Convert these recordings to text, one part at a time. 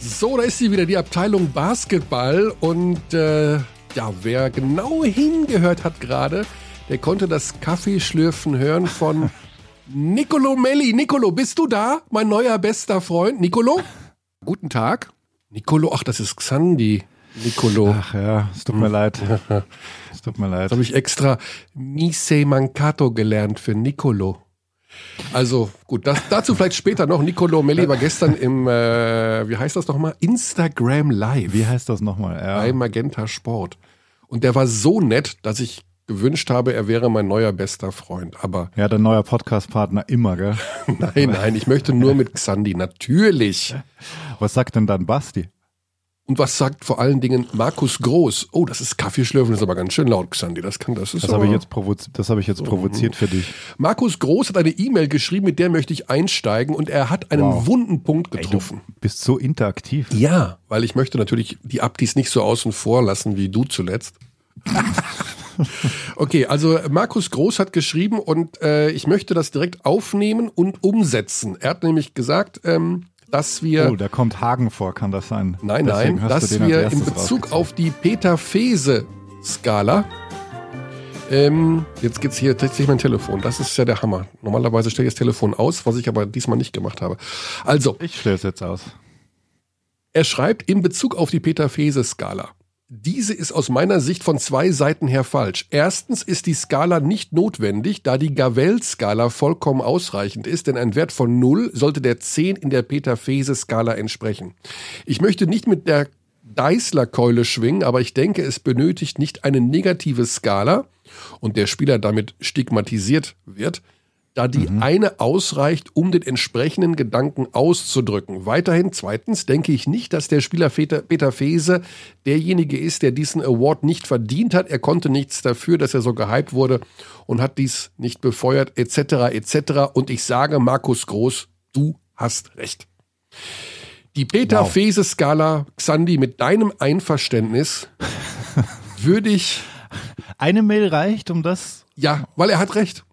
So, da ist sie wieder, die Abteilung Basketball. Und äh, ja, wer genau hingehört hat gerade, der konnte das Kaffeeschlürfen hören von Nicolo Melli. Nicolo, bist du da? Mein neuer bester Freund. Nicolo? Guten Tag. Nicolo, ach, das ist Xandi. Nicolo. Ach ja, es tut mir leid. Es tut mir leid. Das habe ich extra Mise Mancato gelernt für Nicolo. Also gut, das, dazu vielleicht später noch. Nicolo Melli war gestern im, äh, wie heißt das nochmal? Instagram Live. Wie heißt das nochmal? Ja. Bei Magenta Sport. Und der war so nett, dass ich gewünscht habe, er wäre mein neuer bester Freund. Aber ja, dein neuer Podcast-Partner immer, gell? nein, nein, ich möchte nur mit Xandi, natürlich. Was sagt denn dann Basti? Und was sagt vor allen Dingen Markus Groß? Oh, das ist Kaffeeschlürfen, das ist aber ganz schön laut, Xandi. Das kann, das ist Das habe ich jetzt, provozi das hab ich jetzt provoziert für dich. Markus Groß hat eine E-Mail geschrieben, mit der möchte ich einsteigen und er hat einen Wow. wunden Punkt getroffen. Ey, du bist so interaktiv. ja, weil ich möchte natürlich die Abdis nicht so außen vor lassen wie du zuletzt. okay, also Markus Groß hat geschrieben und äh, ich möchte das direkt aufnehmen und umsetzen. Er hat nämlich gesagt, ähm, dass wir Oh, da kommt Hagen vor, kann das sein? Nein, Deswegen nein, dass wir in Bezug auf die Peter-Fese-Skala. Ähm, jetzt geht's hier tatsächlich mein Telefon. Das ist ja der Hammer. Normalerweise stelle ich das Telefon aus, was ich aber diesmal nicht gemacht habe. Also, Ich stelle es jetzt aus. er schreibt in Bezug auf die Peter-Fese-Skala. Diese ist aus meiner Sicht von zwei Seiten her falsch. Erstens ist die Skala nicht notwendig, da die Gavell-Skala vollkommen ausreichend ist, denn ein Wert von 0 sollte der 10 in der Peter-Fese-Skala entsprechen. Ich möchte nicht mit der Deißler-Keule schwingen, aber ich denke, es benötigt nicht eine negative Skala und der Spieler damit stigmatisiert wird, da die eine ausreicht, um den entsprechenden Gedanken auszudrücken. Weiterhin, zweitens, denke ich nicht, dass der Spieler Peter, Peter Fese derjenige ist, der diesen Award nicht verdient hat. Er konnte nichts dafür, dass er so gehypt wurde und hat dies nicht befeuert, etc., etc. Und ich sage, Markus Groß, du hast recht. Die Peter Wow. Fese Skala, Xandi, mit deinem Einverständnis würde ich, Eine Mail reicht, um das. ja, weil er hat recht.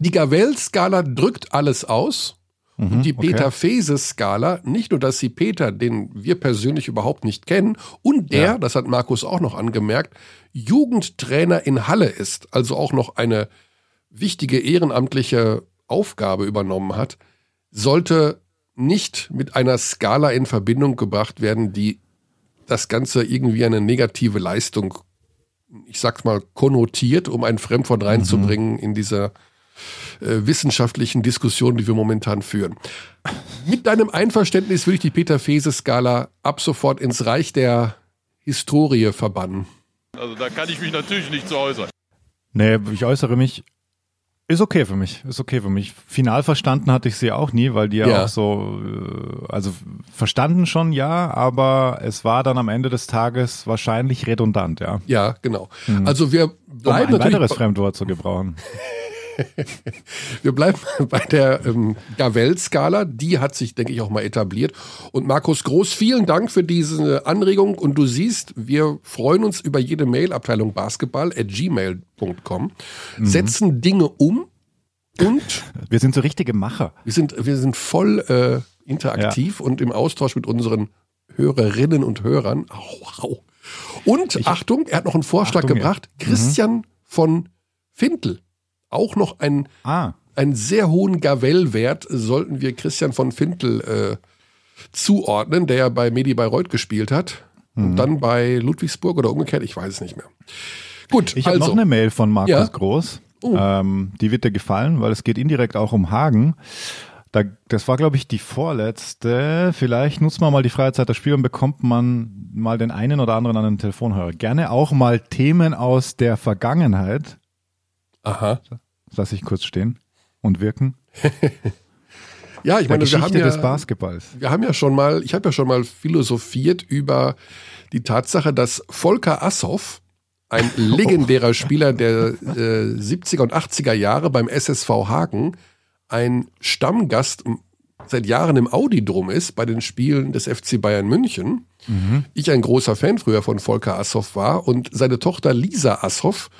Die Gavell-Skala drückt alles aus. und die Mhm, okay. Peter-Fese-Skala, nicht nur, dass sie Peter, den wir persönlich überhaupt nicht kennen, und der, Ja. das hat Markus auch noch angemerkt, Jugendtrainer in Halle ist, also auch noch eine wichtige ehrenamtliche Aufgabe übernommen hat, sollte nicht mit einer Skala in Verbindung gebracht werden, die das Ganze irgendwie eine negative Leistung, ich sag's mal, konnotiert, um ein Fremdwort reinzubringen in dieser äh, wissenschaftlichen Diskussion, die wir momentan führen. Mit deinem Einverständnis würde ich die Peter-Fese-Skala ab sofort ins Reich der Historie verbannen. Also da kann ich mich natürlich nicht zu äußern. Nee, ich äußere mich. Ist okay für mich, ist okay für mich. Final verstanden hatte ich sie auch nie, weil die ja, Ja. auch so, äh, also verstanden schon, ja, aber es war dann am Ende des Tages wahrscheinlich redundant, ja. Ja, genau. Also wir Um bleiben ein weiteres natürlich, Fremdwort zu gebrauchen. wir bleiben bei der ähm, Gavell-Skala. Die hat sich, denke ich, auch mal etabliert. Und Markus Groß, vielen Dank für diese Anregung. Und du siehst, wir freuen uns über jede Mail, Abteilung Basketball at gmail.com, setzen Dinge um und Wir sind so richtige Macher. Wir sind, wir sind voll äh, interaktiv und im Austausch mit unseren Hörerinnen und Hörern. Au, au. Und Achtung, er hat noch einen Vorschlag Achtung, ja. gebracht. Christian von Fintel. Auch noch einen, Ah, einen sehr hohen Gavell-Wert sollten wir Christian von Fintel äh, zuordnen, der ja bei Medi Bayreuth gespielt hat. Und Mhm. dann bei Ludwigsburg oder umgekehrt, ich weiß es nicht mehr. Gut, ich habe also. noch eine Mail von Markus Ja. Groß. Oh. Ähm, die wird dir gefallen, weil es geht indirekt auch um Hagen. Da, das war, glaube ich, die vorletzte. Vielleicht nutzt man mal die freie Zeit des Spiels und bekommt man mal den einen oder anderen an den Telefonhörer. Gerne auch mal Themen aus der Vergangenheit. Aha. Lass ich kurz stehen und wirken. Ja, ich Der meine, wir haben Geschichte ja, des Basketballs. wir haben ja schon mal, ich habe ja schon mal philosophiert über die Tatsache, dass Volker Assoff, ein legendärer Spieler der äh, 70er und 80er Jahre beim SSV Hagen, ein Stammgast seit Jahren im Audi-Drum ist bei den Spielen des FC Bayern München. Ich ein großer Fan früher von Volker Assoff war und seine Tochter Lisa Assoff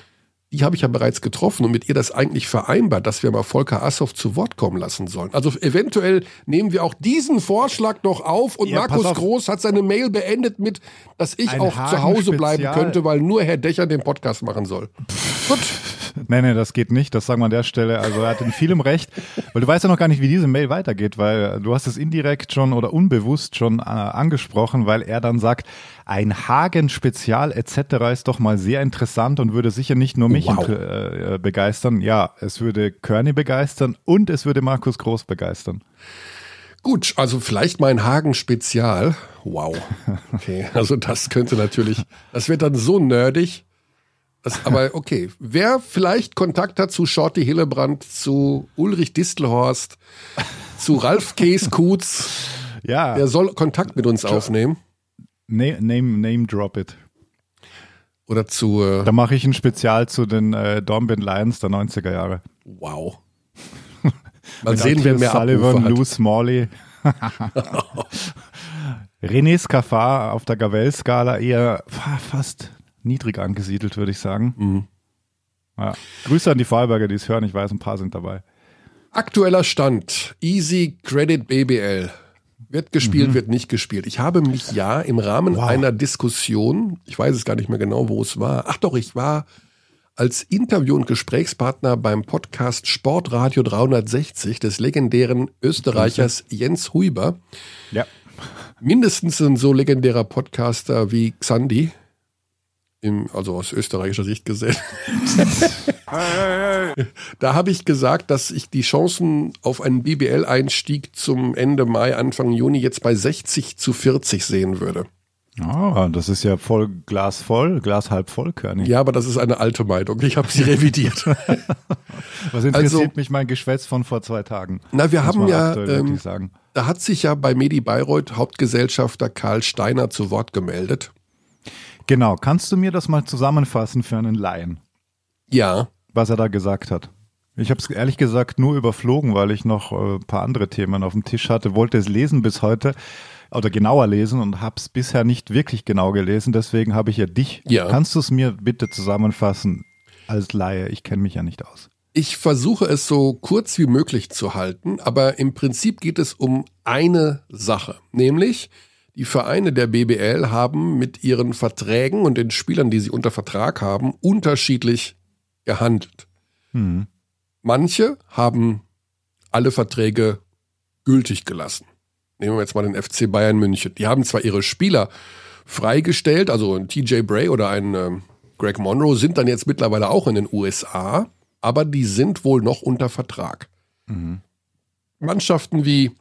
die habe ich ja bereits getroffen und mit ihr das eigentlich vereinbart, dass wir mal Volker Assoff zu Wort kommen lassen sollen. Also eventuell nehmen wir auch diesen Vorschlag noch auf und Ja, Markus auf. Groß hat seine Mail beendet mit, dass ich Ein auch zu Hause bleiben Hagen-Spezial. könnte, weil nur Herr Dächer den Podcast machen soll. Gut. Nee, nee, das geht nicht. Das sagen wir an der Stelle. Also er hat in vielem recht, weil du weißt ja noch gar nicht, wie diese Mail weitergeht, weil du hast es indirekt schon oder unbewusst schon äh, angesprochen, weil er dann sagt, ein Hagen-Spezial etc. ist doch mal sehr interessant und würde sicher nicht nur mich Wow. inter- äh, begeistern. Ja, es würde Körny begeistern und es würde Markus Groß begeistern. Gut, also vielleicht mal ein Hagen-Spezial. Wow. Okay, also das könnte natürlich, das wird dann so nerdig. Das, aber okay, wer vielleicht Kontakt hat zu Shorty Hillebrand, zu Ulrich Distelhorst, zu Ralf Kees-Kutz, Ja, der soll Kontakt mit uns aufnehmen. name, name, name drop it. Oder zu, äh, Da mache ich ein Spezial zu den äh, Dornbirn Lions der 90er Jahre. wow. Mal sehen, wer mehr Sullivan. Lou Smalley. René Scafar auf der Gavel-Skala eher fa- fast niedrig angesiedelt, würde ich sagen. Mhm. Ja. Grüße an die Vorarlberger, die es hören. Ich weiß, ein paar sind dabei. Aktueller Stand. Easy Credit BBL. Wird gespielt, wird nicht gespielt. Ich habe mich ja im Rahmen Wow. einer Diskussion, ich weiß es gar nicht mehr genau, wo es war. Ach doch, ich war als Interview- und Gesprächspartner beim Podcast Sportradio 360 des legendären Österreichers Jens Huiber. Ja. Mindestens ein so legendärer Podcaster wie Xandi. Im, also aus österreichischer Sicht gesehen. Da habe ich gesagt, dass ich die Chancen auf einen BBL-Einstieg zum Ende Mai, Anfang Juni jetzt bei 60 zu 40 sehen würde. Ah, das ist ja voll Glas voll, Glas halb voll, Körny. Ja, aber das ist eine alte Meinung. Ich habe sie revidiert. Was interessiert Also- mich mein Geschwätz von vor zwei Tagen? Na, wir haben ja, aktuell ähm, da hat sich ja bei Medi Bayreuth Hauptgesellschafter Karl Steiner zu Wort gemeldet. Genau, kannst du mir das mal zusammenfassen für einen Laien, Ja, was er da gesagt hat? Ich habe es ehrlich gesagt nur überflogen, weil ich noch äh, ein paar andere Themen auf dem Tisch hatte, wollte es lesen bis heute oder genauer lesen und habe es bisher nicht wirklich genau gelesen. Deswegen habe ich ja dich. Ja. Kannst du es mir bitte zusammenfassen als Laie? Ich kenne mich ja nicht aus. ich versuche es so kurz wie möglich zu halten, aber im Prinzip geht es um eine Sache, nämlich die Vereine der BBL haben mit ihren Verträgen und den Spielern, die sie unter Vertrag haben, unterschiedlich gehandelt. Hm. Manche haben alle Verträge gültig gelassen. Nehmen wir jetzt mal den FC Bayern München. Die haben zwar ihre Spieler freigestellt, also ein TJ Bray oder ein ähm, Greg Monroe sind dann jetzt mittlerweile auch in den USA, aber die sind wohl noch unter Vertrag. Mannschaften wie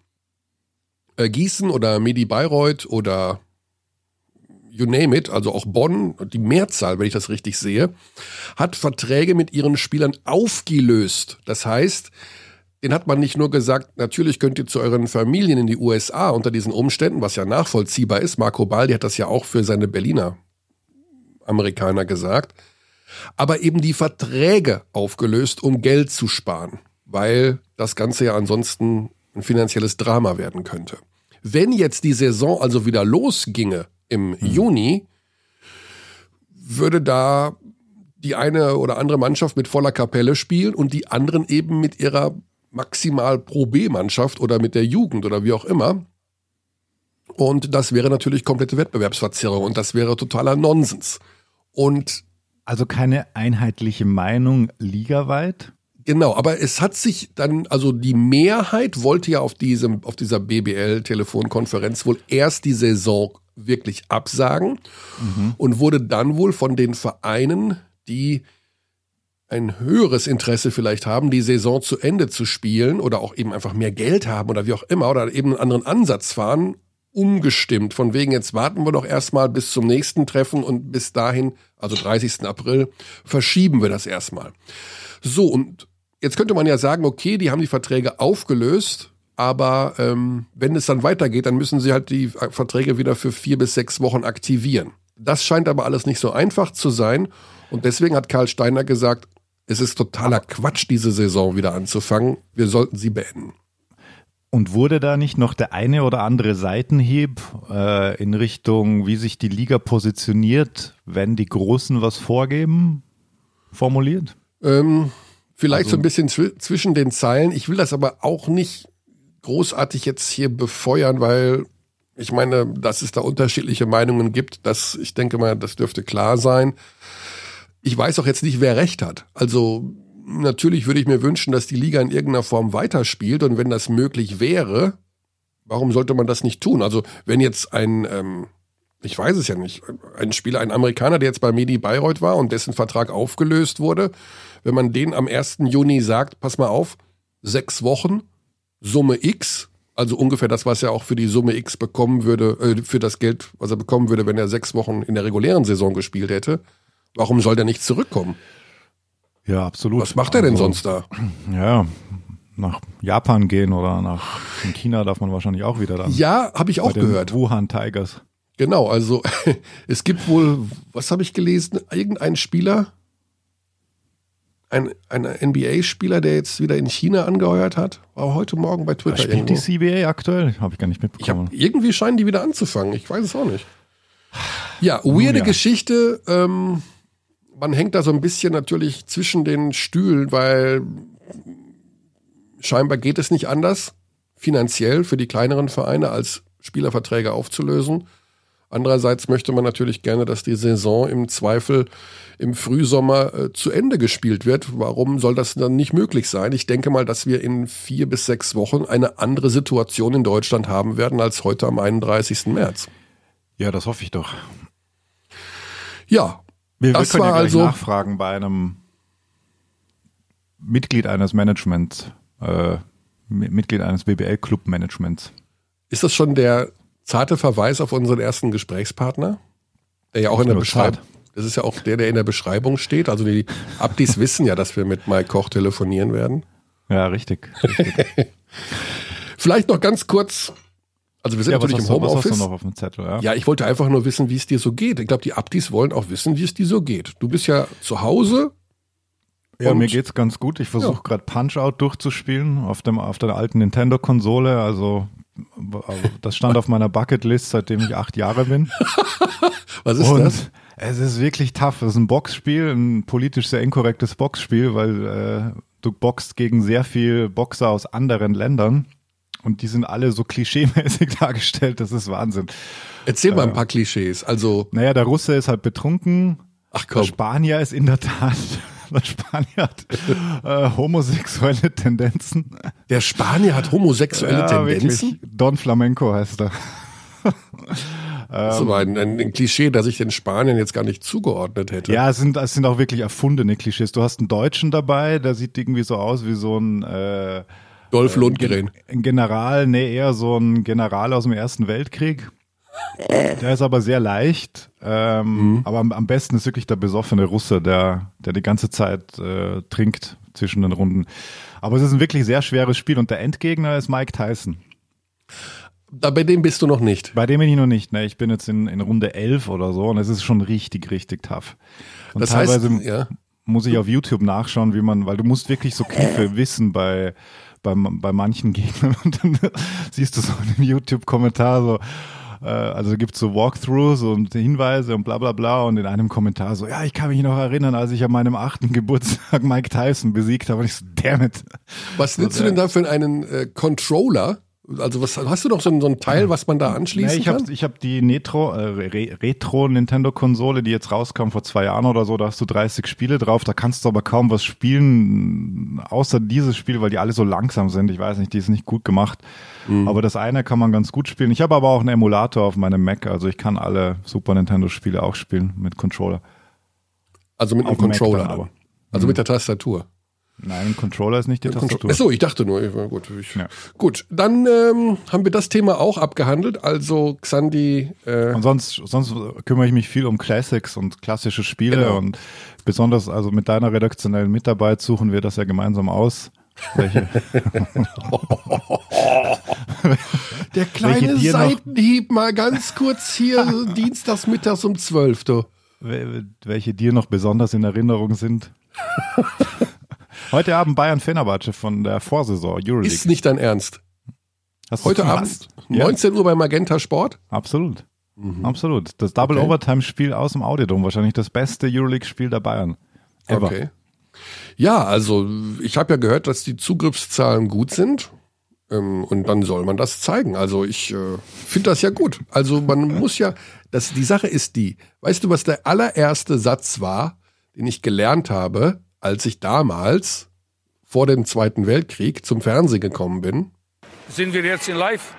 äh, Gießen oder Medi Bayreuth oder you name it, also auch Bonn, die Mehrzahl, wenn ich das richtig sehe, hat Verträge mit ihren Spielern aufgelöst. Das heißt, den hat man nicht nur gesagt, natürlich könnt ihr zu euren Familien in die USA unter diesen Umständen, was ja nachvollziehbar ist. Marco Baldi hat das ja auch für seine Berliner Amerikaner gesagt. Aber eben die Verträge aufgelöst, um Geld zu sparen, weil das Ganze ja ansonsten ein finanzielles Drama werden könnte. Wenn jetzt die Saison also wieder losginge im Juni, würde da die eine oder andere Mannschaft mit voller Kapelle spielen und die anderen eben mit ihrer maximal Pro B-Mannschaft oder mit der Jugend oder wie auch immer. Und das wäre natürlich komplette Wettbewerbsverzerrung und das wäre totaler Nonsens. Und Also keine einheitliche Meinung ligaweit? Genau, aber es hat sich dann, also die Mehrheit wollte ja auf diesem, auf dieser BBL-Telefonkonferenz wohl erst die Saison wirklich absagen und wurde dann wohl von den Vereinen, die ein höheres Interesse vielleicht haben, die Saison zu Ende zu spielen oder auch eben einfach mehr Geld haben oder wie auch immer oder eben einen anderen Ansatz fahren, umgestimmt. Von wegen, jetzt warten wir doch erstmal bis zum nächsten Treffen und bis dahin, also 30. April, verschieben wir das erstmal. So, und jetzt könnte man ja sagen, okay, die haben die Verträge aufgelöst, aber ähm, wenn es dann weitergeht, dann müssen sie halt die Verträge wieder für vier bis sechs Wochen aktivieren. Das scheint aber alles nicht so einfach zu sein. Und deswegen hat Karl Steiner gesagt, es ist totaler Quatsch, diese Saison wieder anzufangen. Wir sollten sie beenden. Und wurde da nicht noch der eine oder andere Seitenhieb äh, in Richtung, wie sich die Liga positioniert, wenn die Großen was vorgeben? formuliert? Ähm, vielleicht Also- so ein bisschen zwi zwischen den Zeilen. Ich will das aber auch nicht großartig jetzt hier befeuern, weil ich meine, dass es da unterschiedliche Meinungen gibt, das, ich denke mal, das dürfte klar sein. Ich weiß auch jetzt nicht, wer recht hat. Also natürlich würde ich mir wünschen, dass die Liga in irgendeiner Form weiterspielt und wenn das möglich wäre, warum sollte man das nicht tun? Also wenn jetzt ein, ähm, ich weiß es ja nicht, ein Spieler, ein Amerikaner, der jetzt bei Medi Bayreuth war und dessen Vertrag aufgelöst wurde, wenn man den am 1. Juni sagt, pass mal auf, sechs Wochen, Summe X, also ungefähr das, was er auch für die Summe X bekommen würde, äh, für das Geld, was er bekommen würde, wenn er sechs Wochen in der regulären Saison gespielt hätte, warum soll der nicht zurückkommen? Ja, absolut. Was macht er denn Also, sonst da? Ja, nach Japan gehen oder nach in China darf man wahrscheinlich auch wieder dann. Ja, habe ich auch gehört. Wuhan Tigers. Genau, also es gibt wohl, was habe ich gelesen, irgendein Spieler, ein, ein NBA-Spieler, der jetzt wieder in China angeheuert hat, war heute Morgen bei Da Twitter spielt irgendwo. die CBA aktuell? Habe ich gar nicht Ich hab, mitbekommen. irgendwie scheinen die wieder anzufangen. Ich weiß es auch nicht. Ja, weirde ja. Geschichte. Ähm, man hängt da so ein bisschen natürlich zwischen den Stühlen, weil scheinbar geht es nicht anders, finanziell für die kleineren Vereine als Spielerverträge aufzulösen. Andererseits möchte man natürlich gerne, dass die Saison im Zweifel im Frühsommer äh, zu Ende gespielt wird. Warum soll das dann nicht möglich sein? Ich denke mal, dass wir in vier bis sechs Wochen eine andere Situation in Deutschland haben werden als heute am 31. März. ja, das hoffe ich doch. Ja, Wir, Das wir können war ja also- nachfragen bei einem Mitglied eines Managements, äh, Mi- Mitglied eines BBL-Club-Managements. ist das schon der zarte Verweis auf unseren ersten Gesprächspartner? Der ja auch in der Beschreibung. Das ist ja auch der, der in der Beschreibung steht. Also die Abdis wissen ja, dass wir mit Mike Koch telefonieren werden. Ja, richtig. Vielleicht noch ganz kurz. Also wir sind ja, natürlich im Homeoffice. noch auf dem Zettel? Ja? Ja, ich wollte einfach nur wissen, wie es dir so geht. Ich glaube, die Abdis wollen auch wissen, wie es dir so geht. Du bist ja zu Hause. Ja, mir geht's ganz gut. Ich versuche Ja. gerade Punch-Out durchzuspielen auf, dem, auf der alten Nintendo-Konsole. Also das stand auf meiner Bucketlist, seitdem ich acht Jahre bin. Was ist Und das? es ist wirklich tough. Es ist ein Boxspiel, ein politisch sehr inkorrektes Boxspiel, weil äh, du boxst gegen sehr viel Boxer aus anderen Ländern. Und die sind alle so klischeemäßig dargestellt, das ist Wahnsinn. Erzähl Äh. mal ein paar Klischees. Also, Naja, der Russe ist halt betrunken, ach Der komm. Spanier ist in der Tat, der Spanier hat äh, homosexuelle Tendenzen. Der Spanier hat homosexuelle Tendenzen. Wirklich. Don Flamenco heißt er. Das ist aber ein, ein, ein Klischee, das ich den Spaniern jetzt gar nicht zugeordnet hätte. Ja, es sind, es sind auch wirklich erfundene Klischees. Du hast einen Deutschen dabei, der sieht irgendwie so aus wie so ein, äh, Dolph Lundgren. ein General, nee, eher so ein General aus dem Ersten Weltkrieg. Der ist aber sehr leicht. Ähm, Aber am, am besten ist wirklich der besoffene Russe, der, der die ganze Zeit äh, trinkt zwischen den Runden. Aber es ist ein wirklich sehr schweres Spiel und der Endgegner ist Mike Tyson. Da, bei dem bist du noch nicht. Bei dem bin ich noch nicht. Ne? Ich bin jetzt in, in Runde 11 oder so und es ist schon richtig, richtig tough. Und Das heißt, teilweise ja. muss ich auf YouTube nachschauen, wie man, weil du musst wirklich so Kniffe wissen bei, bei, bei manchen Gegnern und dann siehst du so in dem YouTube-Kommentar so, äh, also gibt es so Walkthroughs und Hinweise und bla bla bla und in einem Kommentar so, ja, ich kann mich noch erinnern, als ich an meinem achten Geburtstag Mike Tyson besiegt habe und ich so, damn it. Was nutzt du denn da für einen äh, Controller? Also was hast du doch so ein, so ein Teil, was man da anschließen Nee, ich kann? habe ich hab die Netro, äh, Re Retro Nintendo Konsole, die jetzt rauskam vor zwei Jahren oder so, da hast du 30 Spiele drauf, da kannst du aber kaum was spielen, außer dieses Spiel, weil die alle so langsam sind. Ich weiß nicht, die ist nicht gut gemacht. Mhm. Aber das eine kann man ganz gut spielen. Ich habe aber auch einen Emulator auf meinem Mac, also ich kann alle Super Nintendo Spiele auch spielen mit Controller. Also mit einem Auf Controller aber. aber. Also mit der Tastatur. Nein, ein Controller ist nicht die Tastatur. Achso, ich dachte nur. Ich, gut, ich, Ja. gut, dann ähm, haben wir das Thema auch abgehandelt. Also Xandi, äh, Und sonst, sonst kümmere ich mich viel um Classics und klassische Spiele Genau. und besonders also mit deiner redaktionellen Mitarbeit suchen wir das ja gemeinsam aus. Welche, der kleine Seitenhieb mal ganz kurz hier dienstags mittags um 12. Du. wel- welche dir noch besonders in Erinnerung sind? Heute Abend Bayern Fenerbahce von der Vorsaison Euroleague. Ist nicht dein Ernst. Hast Heute? Abend, Ja, 19 Uhr bei Magenta Sport. absolut. Absolut. Das Double Okay. Overtime Spiel aus dem Audiodom, wahrscheinlich das beste Euroleague Spiel der Bayern. Ever. Okay. Ja, also ich habe ja gehört, dass die Zugriffszahlen gut sind. Ähm, und dann soll man das zeigen. Also ich äh, finde das ja gut. Also man muss ja, das, die Sache ist die, weißt du, was der allererste Satz war, den ich gelernt habe, als ich damals vor dem Zweiten Weltkrieg zum Fernsehen gekommen bin? Sind wir jetzt in Live?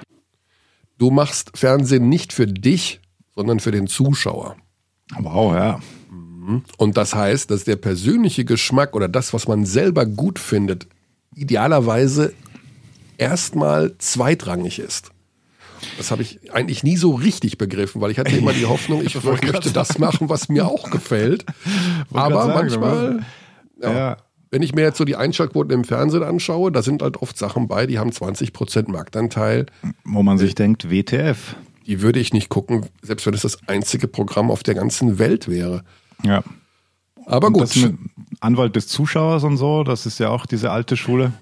Du machst Fernsehen nicht für dich, sondern für den Zuschauer. Wow, ja. Und das heißt, dass der persönliche Geschmack oder das, was man selber gut findet, idealerweise erstmal zweitrangig ist. Das habe ich eigentlich nie so richtig begriffen, weil ich hatte immer die Hoffnung, ich möchte das machen, was mir auch gefällt. Aber manchmal, ja, Ja. wenn ich mir jetzt so die Einschaltquoten im Fernsehen anschaue, da sind halt oft Sachen bei, die haben 20% Marktanteil. Wo man sich denkt, WTF. Die würde ich nicht gucken, selbst wenn es das einzige Programm auf der ganzen Welt wäre. Ja. Aber gut. Anwalt des Zuschauers und so, das ist ja auch diese alte Schule.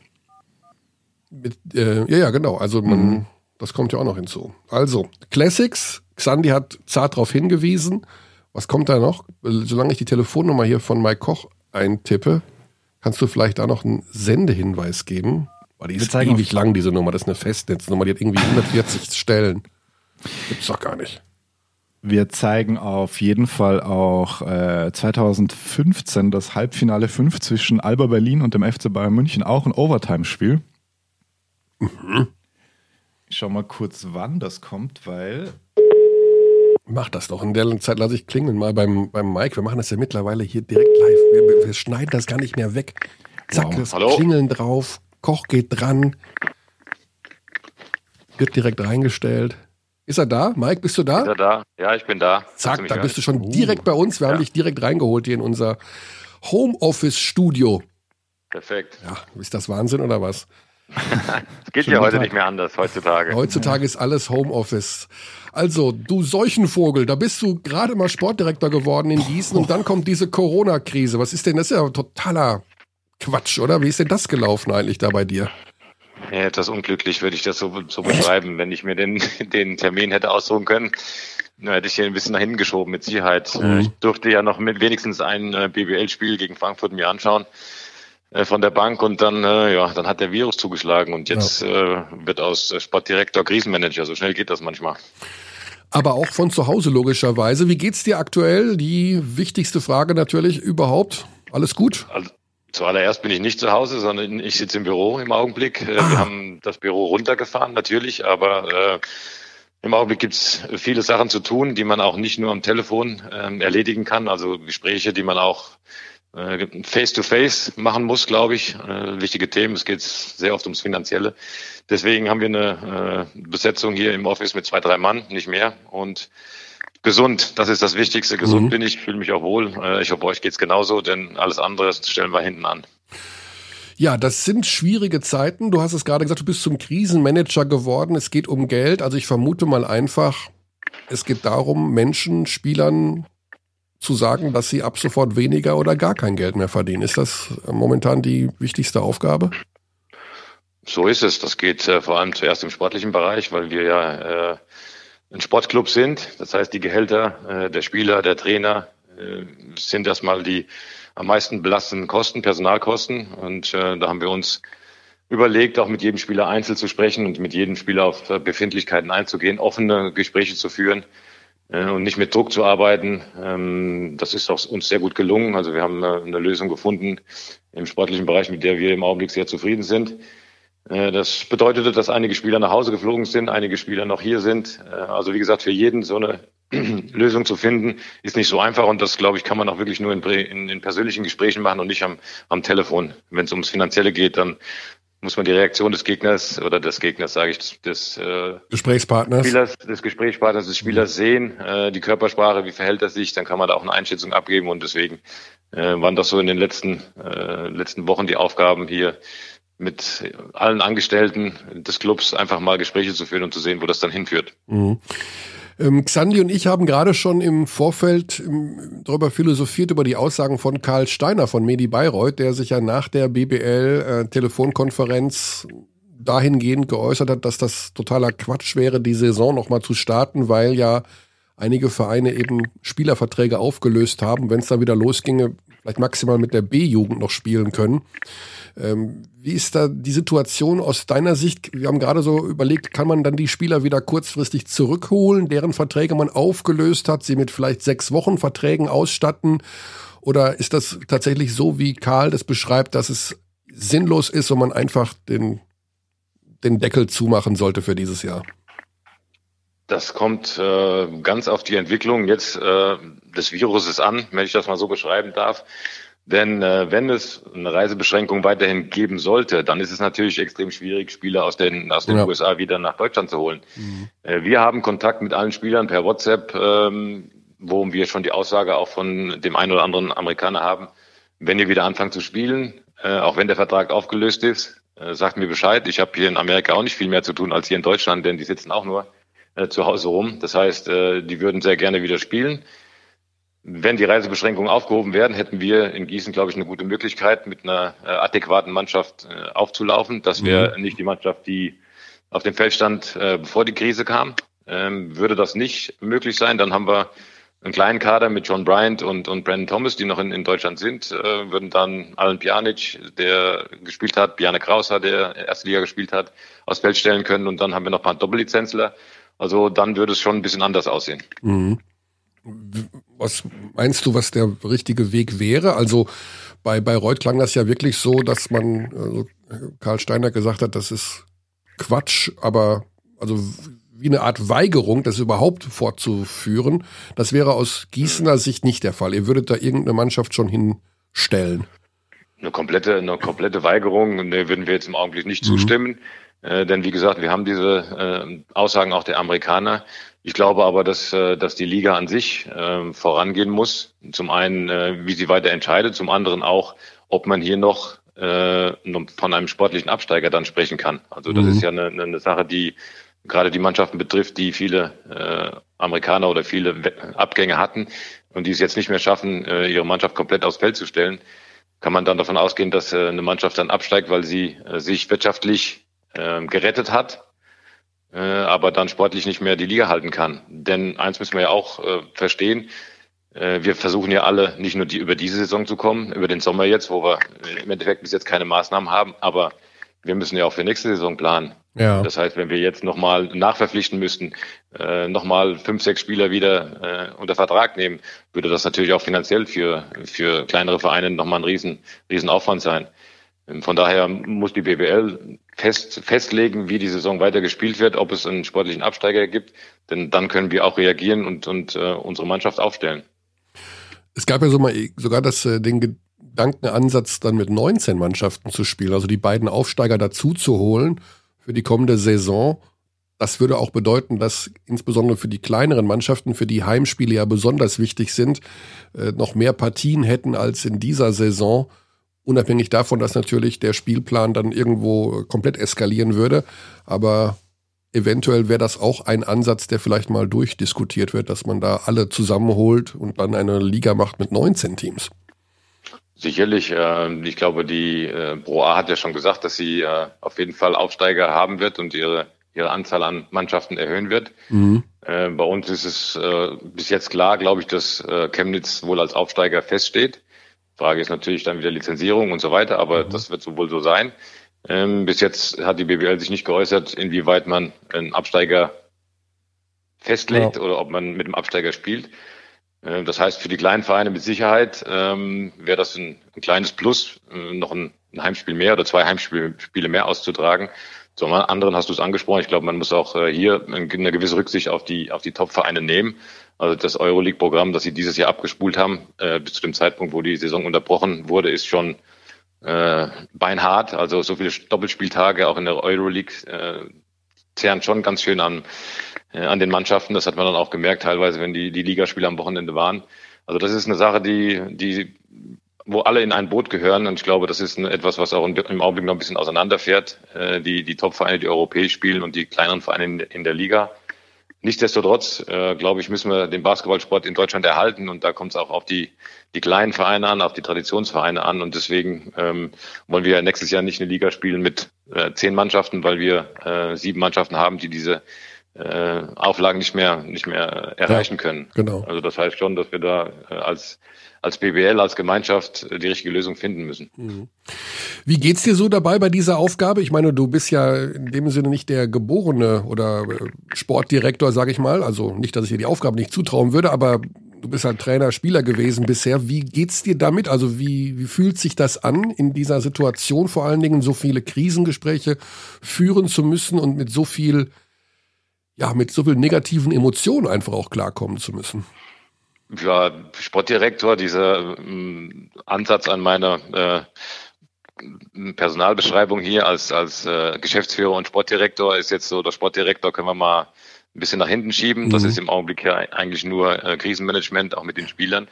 Mit, äh, ja, ja, genau. Also man, das kommt ja auch noch hinzu. Also, Classics, Xandi hat zart darauf hingewiesen. Was kommt da noch? Solange ich die Telefonnummer hier von Mike Koch eintippe, kannst du vielleicht da noch einen Sendehinweis geben? Weil die ist zeigen ewig lang, diese Nummer. Das ist eine Festnetznummer, die hat irgendwie 140 Stellen. Gibt's doch gar nicht. Wir zeigen auf jeden Fall auch äh, 2015 das Halbfinale 5 zwischen Alba Berlin und dem FC Bayern München, auch ein Overtime-Spiel. Ich schau mal kurz, wann das kommt, weil Mach das doch. In der Zeit lasse ich klingeln mal beim, beim Mike. Wir machen das ja mittlerweile hier direkt live. Wir, wir schneiden das gar nicht mehr weg. Zack, Wow. das Hallo? Klingeln drauf. Koch geht dran. Wird direkt reingestellt. Ist er da? Mike, bist du Ist er da? da? Ja, ich bin da. Zack, da bist du schon direkt bei uns. Wir haben Ja. dich direkt reingeholt hier in unser Homeoffice-Studio. Perfekt. Ja, ist das Wahnsinn oder was? Es geht ja heute Tag. nicht mehr anders, heutzutage. Heutzutage ist alles Homeoffice. Also, du Seuchenvogel, da bist du gerade mal Sportdirektor geworden in Gießen und dann kommt diese Corona-Krise. Was ist denn, das ist ja totaler Quatsch, oder? Wie ist denn das gelaufen eigentlich da bei dir? Ja, etwas unglücklich würde ich das so, so beschreiben. Wenn ich mir den, den Termin hätte aussuchen können, hätte ich hier ein bisschen nach hinten geschoben, mit Sicherheit. Äh, Ich durfte ja noch mit wenigstens ein äh, BBL-Spiel gegen Frankfurt mir anschauen von der Bank und dann, äh, ja, dann hat der Virus zugeschlagen und jetzt äh, wird aus äh, Sportdirektor Krisenmanager. So schnell geht das manchmal. Aber auch von zu Hause logischerweise. Wie geht's dir aktuell? Die wichtigste Frage natürlich überhaupt. Alles gut? Also zuallererst bin ich nicht zu Hause, sondern ich sitze im Büro im Augenblick. Äh, Ah. Wir haben das Büro runtergefahren natürlich, aber äh, im Augenblick gibt's viele Sachen zu tun, die man auch nicht nur am Telefon ähm, erledigen kann. Also Gespräche, die man auch äh, face-to-face machen muss, glaube ich. Äh, wichtige Themen. Es geht sehr oft ums Finanzielle. Deswegen haben wir eine äh, Besetzung hier im Office mit zwei, drei Mann, nicht mehr. Und gesund, das ist das Wichtigste. Gesund Mhm. bin ich, fühle mich auch wohl. Äh, ich hoffe, euch geht's genauso, denn alles andere stellen wir hinten an. Ja, das sind schwierige Zeiten. Du hast es gerade gesagt, du bist zum Krisenmanager geworden. Es geht um Geld. Also ich vermute mal einfach, es geht darum, Menschen, Spielern zu sagen, dass sie ab sofort weniger oder gar kein Geld mehr verdienen. Ist das momentan die wichtigste Aufgabe? So ist es. Das geht äh, vor allem zuerst im sportlichen Bereich, weil wir ja äh, ein Sportclub sind. Das heißt, die Gehälter äh, der Spieler, der Trainer äh, sind erstmal die am meisten belastenden Kosten, Personalkosten. Und äh, da haben wir uns überlegt, auch mit jedem Spieler einzeln zu sprechen und mit jedem Spieler auf äh, Befindlichkeiten einzugehen, offene Gespräche zu führen und nicht mit Druck zu arbeiten. Ähm, das ist auch uns sehr gut gelungen. Also wir haben äh, eine Lösung gefunden im sportlichen Bereich, mit der wir im Augenblick sehr zufrieden sind. Äh, Das bedeutete, dass einige Spieler nach Hause geflogen sind, einige Spieler noch hier sind. Äh, Also wie gesagt, für jeden so eine Lösung zu finden, ist nicht so einfach und das, glaube ich, kann man auch wirklich nur in, in, in persönlichen Gesprächen machen und nicht am, am Telefon. Wenn es ums Finanzielle geht, dann muss man die Reaktion des Gegners oder des Gegners, sage ich, des, des äh, Gesprächspartners? Spielers, des Gesprächspartners, des Spielers sehen, äh, die Körpersprache, wie verhält er sich, dann kann man da auch eine Einschätzung abgeben und deswegen äh, waren das so in den letzten, äh, letzten Wochen die Aufgaben hier mit allen Angestellten des Clubs einfach mal Gespräche zu führen und zu sehen, wo das dann hinführt. Mhm. Ähm, Xandi und ich haben gerade schon im Vorfeld ähm, darüber philosophiert, über die Aussagen von Karl Steiner von Medi Bayreuth, der sich ja nach der BBL-Telefonkonferenz dahingehend geäußert hat, dass das totaler Quatsch wäre, die Saison nochmal zu starten, weil ja einige Vereine eben Spielerverträge aufgelöst haben. Wenn es dann wieder losginge, vielleicht maximal mit der B-Jugend noch spielen können. Ähm, wie ist da die Situation aus deiner Sicht? Wir haben gerade so überlegt, kann man dann die Spieler wieder kurzfristig zurückholen, deren Verträge man aufgelöst hat, sie mit vielleicht sechs Wochen Verträgen ausstatten? Oder ist das tatsächlich so, wie Karl das beschreibt, dass es sinnlos ist und man einfach den, den Deckel zumachen sollte für dieses Jahr? Das kommt äh, ganz auf die Entwicklung jetzt äh, des Viruses an, wenn ich das mal so beschreiben darf. Denn äh, wenn es eine Reisebeschränkung weiterhin geben sollte, dann ist es natürlich extrem schwierig, Spieler aus den, aus den ja. USA wieder nach Deutschland zu holen. Mhm. Äh, wir haben Kontakt mit allen Spielern per WhatsApp, ähm, wo wir schon die Aussage auch von dem einen oder anderen Amerikaner haben, wenn ihr wieder anfangt zu spielen, äh, auch wenn der Vertrag aufgelöst ist, äh, sagt mir Bescheid. Ich habe hier in Amerika auch nicht viel mehr zu tun als hier in Deutschland, denn die sitzen auch nur äh, zu Hause rum. Das heißt, äh, die würden sehr gerne wieder spielen. Wenn die Reisebeschränkungen aufgehoben werden, hätten wir in Gießen, glaube ich, eine gute Möglichkeit, mit einer äh, adäquaten Mannschaft äh, aufzulaufen. Das wäre mhm. nicht die Mannschaft, die auf dem Feld stand, äh, bevor die Krise kam. Ähm, würde das nicht möglich sein, dann haben wir einen kleinen Kader mit John Bryant und, und Brandon Thomas, die noch in, in Deutschland sind, äh, würden dann Alan Pjanic, der gespielt hat, Bjarne Krauser, der erste Liga gespielt hat, aufs Feld stellen können und dann haben wir noch ein paar Doppellizenzler. Also dann würde es schon ein bisschen anders aussehen. Mhm. Was meinst du, was der richtige Weg wäre? Also bei, bei Reut klang das ja wirklich so, dass man, also Karl Steiner gesagt hat, das ist Quatsch, aber also wie eine Art Weigerung, das überhaupt fortzuführen. Das wäre aus Gießener Sicht nicht der Fall. Ihr würdet da irgendeine Mannschaft schon hinstellen. Eine komplette, eine komplette Weigerung ne, würden wir jetzt im Augenblick nicht mhm. zustimmen. Äh, denn wie gesagt, wir haben diese äh, Aussagen auch der Amerikaner. Ich glaube aber, dass, äh, dass die Liga an sich äh, vorangehen muss. Zum einen, äh, wie sie weiter entscheidet, zum anderen auch, ob man hier noch äh, von einem sportlichen Absteiger dann sprechen kann. Also das mhm. ist ja eine, eine Sache, die gerade die Mannschaften betrifft, die viele äh, Amerikaner oder viele Abgänge hatten und die es jetzt nicht mehr schaffen, äh, ihre Mannschaft komplett aufs Feld zu stellen, kann man dann davon ausgehen, dass äh, eine Mannschaft dann absteigt, weil sie äh, sich wirtschaftlich äh, gerettet hat, äh, aber dann sportlich nicht mehr die Liga halten kann. Denn eins müssen wir ja auch äh, verstehen, äh, wir versuchen ja alle nicht nur die, über diese Saison zu kommen, über den Sommer jetzt, wo wir im Endeffekt bis jetzt keine Maßnahmen haben, aber wir müssen ja auch für nächste Saison planen. Ja. Das heißt, wenn wir jetzt nochmal nachverpflichten müssten, äh, nochmal fünf, sechs Spieler wieder äh, unter Vertrag nehmen, würde das natürlich auch finanziell für, für kleinere Vereine nochmal ein riesen, riesen Aufwand sein. Von daher muss die BBL fest, festlegen, wie die Saison weiter gespielt wird, ob es einen sportlichen Absteiger gibt, denn dann können wir auch reagieren und, und äh, unsere Mannschaft aufstellen. Es gab ja so mal sogar das, äh, den Gedankenansatz, dann mit 19 Mannschaften zu spielen, also die beiden Aufsteiger dazu zu holen für die kommende Saison. Das würde auch bedeuten, dass insbesondere für die kleineren Mannschaften, für die Heimspiele ja besonders wichtig sind, äh, noch mehr Partien hätten als in dieser Saison. Unabhängig davon, dass natürlich der Spielplan dann irgendwo komplett eskalieren würde. Aber eventuell wäre das auch ein Ansatz, der vielleicht mal durchdiskutiert wird, dass man da alle zusammenholt und dann eine Liga macht mit 19 Teams. Sicherlich. Äh, ich glaube, die äh, Pro A hat ja schon gesagt, dass sie äh, auf jeden Fall Aufsteiger haben wird und ihre, ihre Anzahl an Mannschaften erhöhen wird. Mhm. Äh, bei uns ist es äh, bis jetzt klar, glaube ich, dass äh, Chemnitz wohl als Aufsteiger feststeht. Frage ist natürlich dann wieder Lizenzierung und so weiter, aber mhm. das wird so wohl so sein. Ähm, bis jetzt hat die BBL sich nicht geäußert, inwieweit man einen Absteiger festlegt ja. oder ob man mit dem Absteiger spielt. Äh, das heißt, für die kleinen Vereine mit Sicherheit ähm, wäre das ein, ein, kleines Plus, äh, noch ein, ein, Heimspiel mehr oder zwei Heimspiele mehr auszutragen. Zum anderen hast du es angesprochen. Ich glaube, man muss auch äh, hier eine gewisse Rücksicht auf die, auf die Top-Vereine nehmen. Also das Euroleague-Programm, das sie dieses Jahr abgespult haben, äh, bis zu dem Zeitpunkt, wo die Saison unterbrochen wurde, ist schon äh, beinhart. Also so viele Doppelspieltage auch in der Euroleague äh, zehren schon ganz schön an, äh, an den Mannschaften. Das hat man dann auch gemerkt, teilweise, wenn die, die Ligaspiele am Wochenende waren. Also das ist eine Sache, die, die, wo alle in ein Boot gehören. Und ich glaube, das ist etwas, was auch im Augenblick noch ein bisschen auseinanderfährt. Äh, die, die Top-Vereine, die europäisch spielen und die kleineren Vereine in, in der Liga. Nichtsdestotrotz, äh, glaube ich, müssen wir den Basketballsport in Deutschland erhalten und da kommt es auch auf die, die kleinen Vereine an, auf die Traditionsvereine an und deswegen ähm, wollen wir nächstes Jahr nicht eine Liga spielen mit äh, zehn Mannschaften, weil wir äh, sieben Mannschaften haben, die diese äh, Auflagen nicht mehr nicht mehr erreichen ja, können. Genau. Also das heißt schon, dass wir da äh, als als BWL, als Gemeinschaft die richtige Lösung finden müssen. Mhm. Wie geht's dir so dabei bei dieser Aufgabe? Ich meine, du bist ja in dem Sinne nicht der geborene oder äh, Sportdirektor, sage ich mal. Also nicht, dass ich dir die Aufgabe nicht zutrauen würde, aber du bist halt Trainer, Spieler gewesen bisher. Wie geht's dir damit? Also wie, wie fühlt sich das an, in dieser Situation vor allen Dingen so viele Krisengespräche führen zu müssen und mit so viel, ja, mit so viel negativen Emotionen einfach auch klarkommen zu müssen? Ja, Sportdirektor, dieser ähm, Ansatz an meiner äh, Personalbeschreibung hier als, als äh, Geschäftsführer und Sportdirektor ist jetzt so, der Sportdirektor können wir mal ein bisschen nach hinten schieben. Das mhm. ist im Augenblick ja eigentlich nur äh, Krisenmanagement, auch mit den Spielern.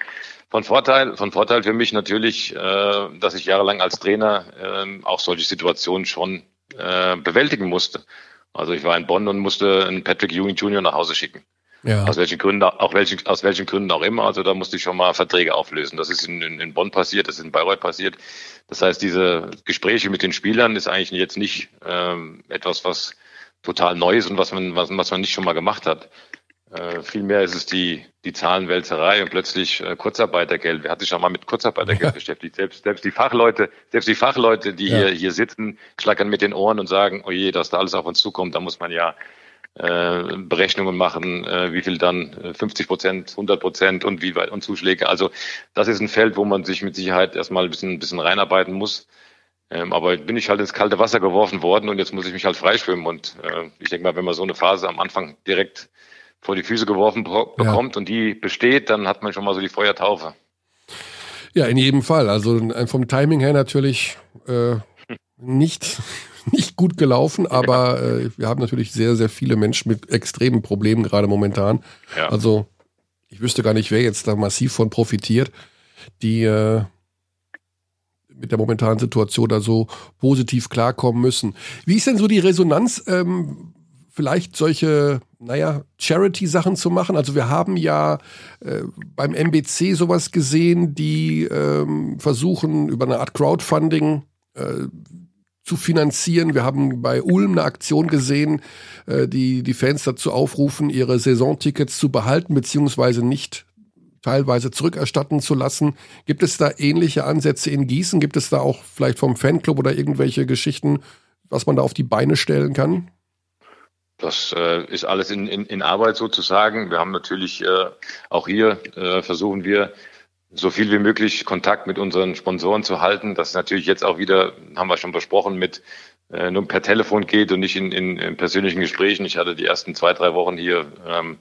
Von Vorteil, von Vorteil für mich natürlich, äh, dass ich jahrelang als Trainer äh, auch solche Situationen schon äh, bewältigen musste. Also ich war in Bonn und musste einen Patrick Ewing Jr. nach Hause schicken. Ja. Aus welchen Gründen, auch welchen, aus welchen Gründen auch immer. Also da musste ich schon mal Verträge auflösen. Das ist in, in, in Bonn passiert, das ist in Bayreuth passiert. Das heißt, diese Gespräche mit den Spielern ist eigentlich jetzt nicht ähm, etwas, was total Neues und was man, was, was man nicht schon mal gemacht hat. Äh, vielmehr ist es die, die Zahlenwälzerei und plötzlich äh, Kurzarbeitergeld. Wer hat sich schon mal mit Kurzarbeitergeld ja. beschäftigt? Selbst, selbst die Fachleute, selbst die Fachleute, die ja. hier, hier sitzen, schlackern mit den Ohren und sagen, oh je, dass da alles auf uns zukommt, da muss man ja äh, Berechnungen machen, äh, wie viel dann 50 äh, Prozent, 100 Prozent und wie weit und Zuschläge. Also das ist ein Feld, wo man sich mit Sicherheit erstmal ein bisschen, ein bisschen reinarbeiten muss. Ähm, aber bin ich halt ins kalte Wasser geworfen worden und jetzt muss ich mich halt freischwimmen. Und äh, ich denke mal, wenn man so eine Phase am Anfang direkt vor die Füße geworfen bekommt ja. und die besteht, dann hat man schon mal so die Feuertaufe. Ja, in jedem Fall. Also vom Timing her natürlich äh, nicht, nicht gut gelaufen, aber äh, wir haben natürlich sehr, sehr viele Menschen mit extremen Problemen gerade momentan. Ja. Also ich wüsste gar nicht, wer jetzt da massiv von profitiert. Die äh, mit der momentanen Situation da so positiv klarkommen müssen. Wie ist denn so die Resonanz, ähm, vielleicht solche, naja, Charity-Sachen zu machen? Also wir haben ja äh, beim MBC sowas gesehen, die ähm, versuchen über eine Art Crowdfunding äh, zu finanzieren. Wir haben bei Ulm eine Aktion gesehen, äh, die die Fans dazu aufrufen, ihre Saisontickets zu behalten beziehungsweise nicht teilweise zurückerstatten zu lassen. Gibt es da ähnliche Ansätze in Gießen? Gibt es da auch vielleicht vom Fanclub oder irgendwelche Geschichten, was man da auf die Beine stellen kann? Das äh, ist alles in, in, in Arbeit sozusagen. Wir haben natürlich äh, auch hier äh, versuchen wir so viel wie möglich Kontakt mit unseren Sponsoren zu halten. Das natürlich jetzt auch wieder, haben wir schon besprochen, mit äh, nur per Telefon geht und nicht in, in, in persönlichen Gesprächen. Ich hatte die ersten zwei, drei Wochen hier ähm,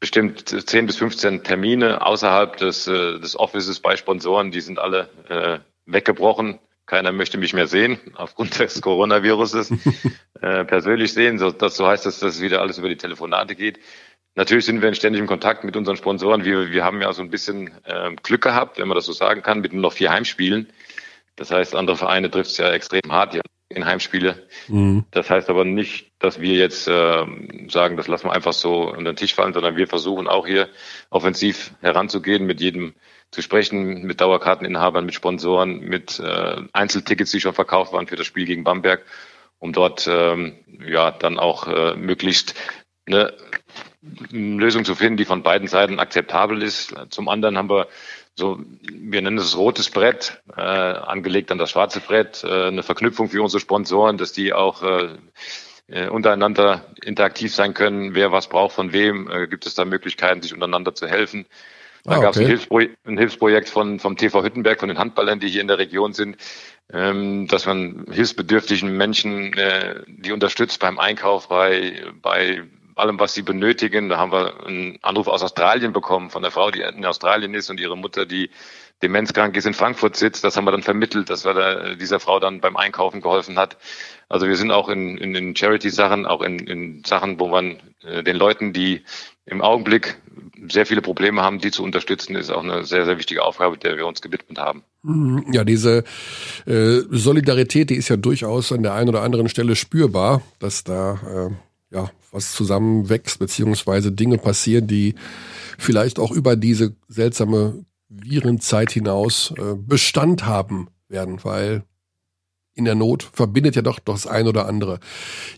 bestimmt 10 bis 15 Termine außerhalb des, äh, des Offices bei Sponsoren, die sind alle äh, weggebrochen. Keiner möchte mich mehr sehen aufgrund des Coronaviruses äh, persönlich sehen. So, das so heißt, dass das wieder alles über die Telefonate geht. Natürlich sind wir in ständigem Kontakt mit unseren Sponsoren. Wir, wir haben ja so ein bisschen äh, Glück gehabt, wenn man das so sagen kann, mit nur noch vier Heimspielen. Das heißt, andere Vereine trifft es ja extrem hart. Die in Heimspiele. Mhm. Das heißt aber nicht, dass wir jetzt äh, sagen, das lassen wir einfach so unter den Tisch fallen, sondern wir versuchen auch hier offensiv heranzugehen, mit jedem zu sprechen, mit Dauerkarteninhabern, mit Sponsoren, mit äh, Einzeltickets, die schon verkauft waren für das Spiel gegen Bamberg, um dort ähm, ja dann auch äh, möglichst eine Lösung zu finden, die von beiden Seiten akzeptabel ist. Zum anderen haben wir so, wir nennen es rotes Brett, äh, angelegt an das schwarze Brett, äh, eine Verknüpfung für unsere Sponsoren, dass die auch äh, äh, untereinander interaktiv sein können, wer was braucht von wem, äh, gibt es da Möglichkeiten, sich untereinander zu helfen. Da ah, gab es ein, Hilfspro ein, Hilfsprojekt von, vom TV Hüttenberg, von den Handballern, die hier in der Region sind, ähm, dass man hilfsbedürftigen Menschen, äh, die unterstützt beim Einkauf, bei, bei allem, was sie benötigen. Da haben wir einen Anruf aus Australien bekommen von der Frau, die in Australien ist und ihre Mutter, die demenzkrank ist, in Frankfurt sitzt. Das haben wir dann vermittelt, dass wir da dieser Frau dann beim Einkaufen geholfen hat. Also wir sind auch in, in, in Charity-Sachen, auch in, in Sachen, wo man äh, den Leuten, die im Augenblick sehr viele Probleme haben, die zu unterstützen, ist auch eine sehr, sehr wichtige Aufgabe, der wir uns gewidmet haben. Mhm. Ja, diese äh, Solidarität, die ist ja durchaus an der einen oder anderen Stelle spürbar, dass da äh, ja, was zusammenwächst, beziehungsweise Dinge passieren, die vielleicht auch über diese seltsame Virenzeit hinaus äh, Bestand haben werden, weil in der Not verbindet ja doch das ein oder andere.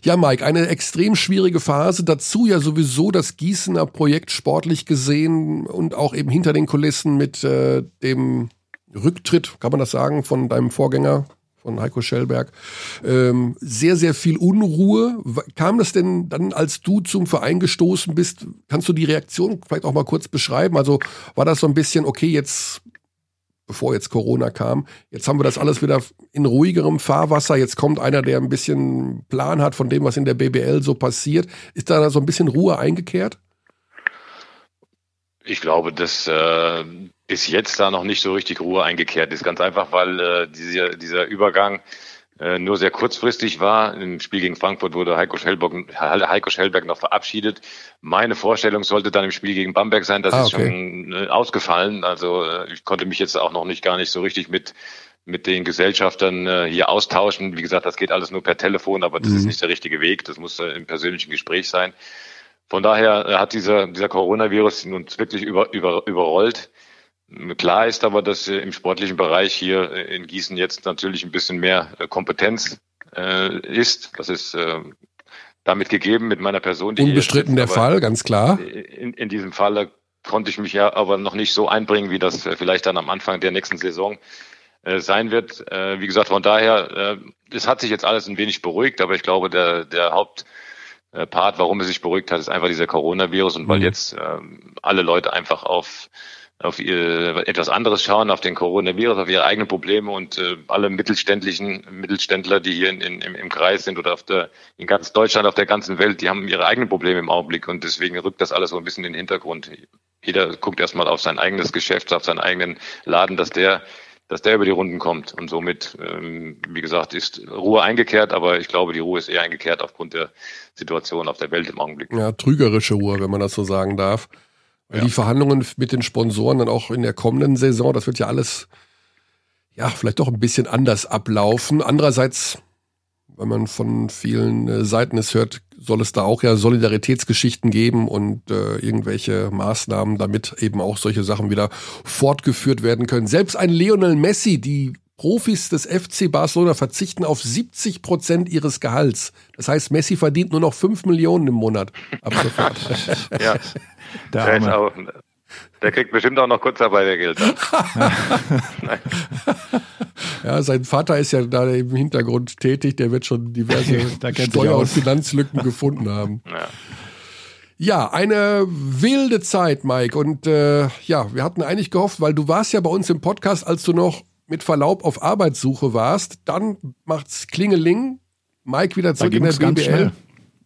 Ja, Mike, eine extrem schwierige Phase. Dazu ja sowieso das Gießener Projekt sportlich gesehen und auch eben hinter den Kulissen mit äh, dem Rücktritt, kann man das sagen, von deinem Vorgänger, von Heiko Schellberg. Ähm, sehr, sehr viel Unruhe. Kam das denn dann, als du zum Verein gestoßen bist, kannst du die Reaktion vielleicht auch mal kurz beschreiben? Also war das so ein bisschen, okay, jetzt bevor jetzt Corona kam. Jetzt haben wir das alles wieder in ruhigerem Fahrwasser. Jetzt kommt einer, der ein bisschen Plan hat von dem, was in der BBL so passiert. Ist da so ein bisschen Ruhe eingekehrt? Ich glaube, dass äh, bis jetzt da noch nicht so richtig Ruhe eingekehrt ist. Ganz einfach, weil äh, dieser, dieser Übergang nur sehr kurzfristig war. Im Spiel gegen Frankfurt wurde Heiko Schellberg, Heiko Schellberg noch verabschiedet. Meine Vorstellung sollte dann im Spiel gegen Bamberg sein. Das ah, okay. ist schon äh, ausgefallen. Also äh, ich konnte mich jetzt auch noch nicht gar nicht so richtig mit mit den Gesellschaftern äh, hier austauschen. Wie gesagt, das geht alles nur per Telefon, aber das mhm. ist nicht der richtige Weg. Das muss äh, im persönlichen Gespräch sein. Von daher äh, hat dieser, dieser Coronavirus uns wirklich über, über, überrollt. Klar ist aber, dass äh, im sportlichen Bereich hier äh, in Gießen jetzt natürlich ein bisschen mehr äh, Kompetenz äh, ist. Das ist äh, damit gegeben mit meiner Person. Die Unbestritten der Fall, ganz klar. In, in diesem Falle konnte ich mich ja aber noch nicht so einbringen, wie das vielleicht dann am Anfang der nächsten Saison äh, sein wird. Äh, wie gesagt, von daher, äh, es hat sich jetzt alles ein wenig beruhigt, aber ich glaube, der, der Hauptpart, warum es sich beruhigt hat, ist einfach dieser Coronavirus und weil mhm. jetzt äh, alle Leute einfach auf auf ihr, etwas anderes schauen, auf den Coronavirus, auf ihre eigenen Probleme und äh, alle mittelständlichen Mittelständler, die hier in, in, im Kreis sind oder auf der, in ganz Deutschland, auf der ganzen Welt, die haben ihre eigenen Probleme im Augenblick und deswegen rückt das alles so ein bisschen in den Hintergrund. Jeder guckt erstmal auf sein eigenes Geschäft, auf seinen eigenen Laden, dass der dass der über die Runden kommt. Und somit, ähm, wie gesagt, ist Ruhe eingekehrt, aber ich glaube, die Ruhe ist eher eingekehrt aufgrund der Situation auf der Welt im Augenblick. Ja, trügerische Ruhe, wenn man das so sagen darf. Ja. Die Verhandlungen mit den Sponsoren dann auch in der kommenden Saison, das wird ja alles, ja, vielleicht doch ein bisschen anders ablaufen. Andererseits, wenn man von vielen äh, Seiten es hört, soll es da auch ja Solidaritätsgeschichten geben und äh, irgendwelche Maßnahmen, damit eben auch solche Sachen wieder fortgeführt werden können. Selbst ein Lionel Messi, die Profis des FC Barcelona verzichten auf 70 Prozent ihres Gehalts. Das heißt, Messi verdient nur noch 5 Millionen im Monat ab sofort. ja. Der, der, auch, der, kriegt bestimmt auch noch Kurzarbeitergeld. ja, sein Vater ist ja da im Hintergrund tätig, der wird schon diverse Steuer- und Finanzlücken gefunden haben. Ja. Ja, eine wilde Zeit, Mike. Und äh, ja, wir hatten eigentlich gehofft, weil du warst ja bei uns im Podcast, als du noch mit Verlaub auf Arbeitssuche warst. Dann macht's Klingeling. Mike wieder zurück in der BBL.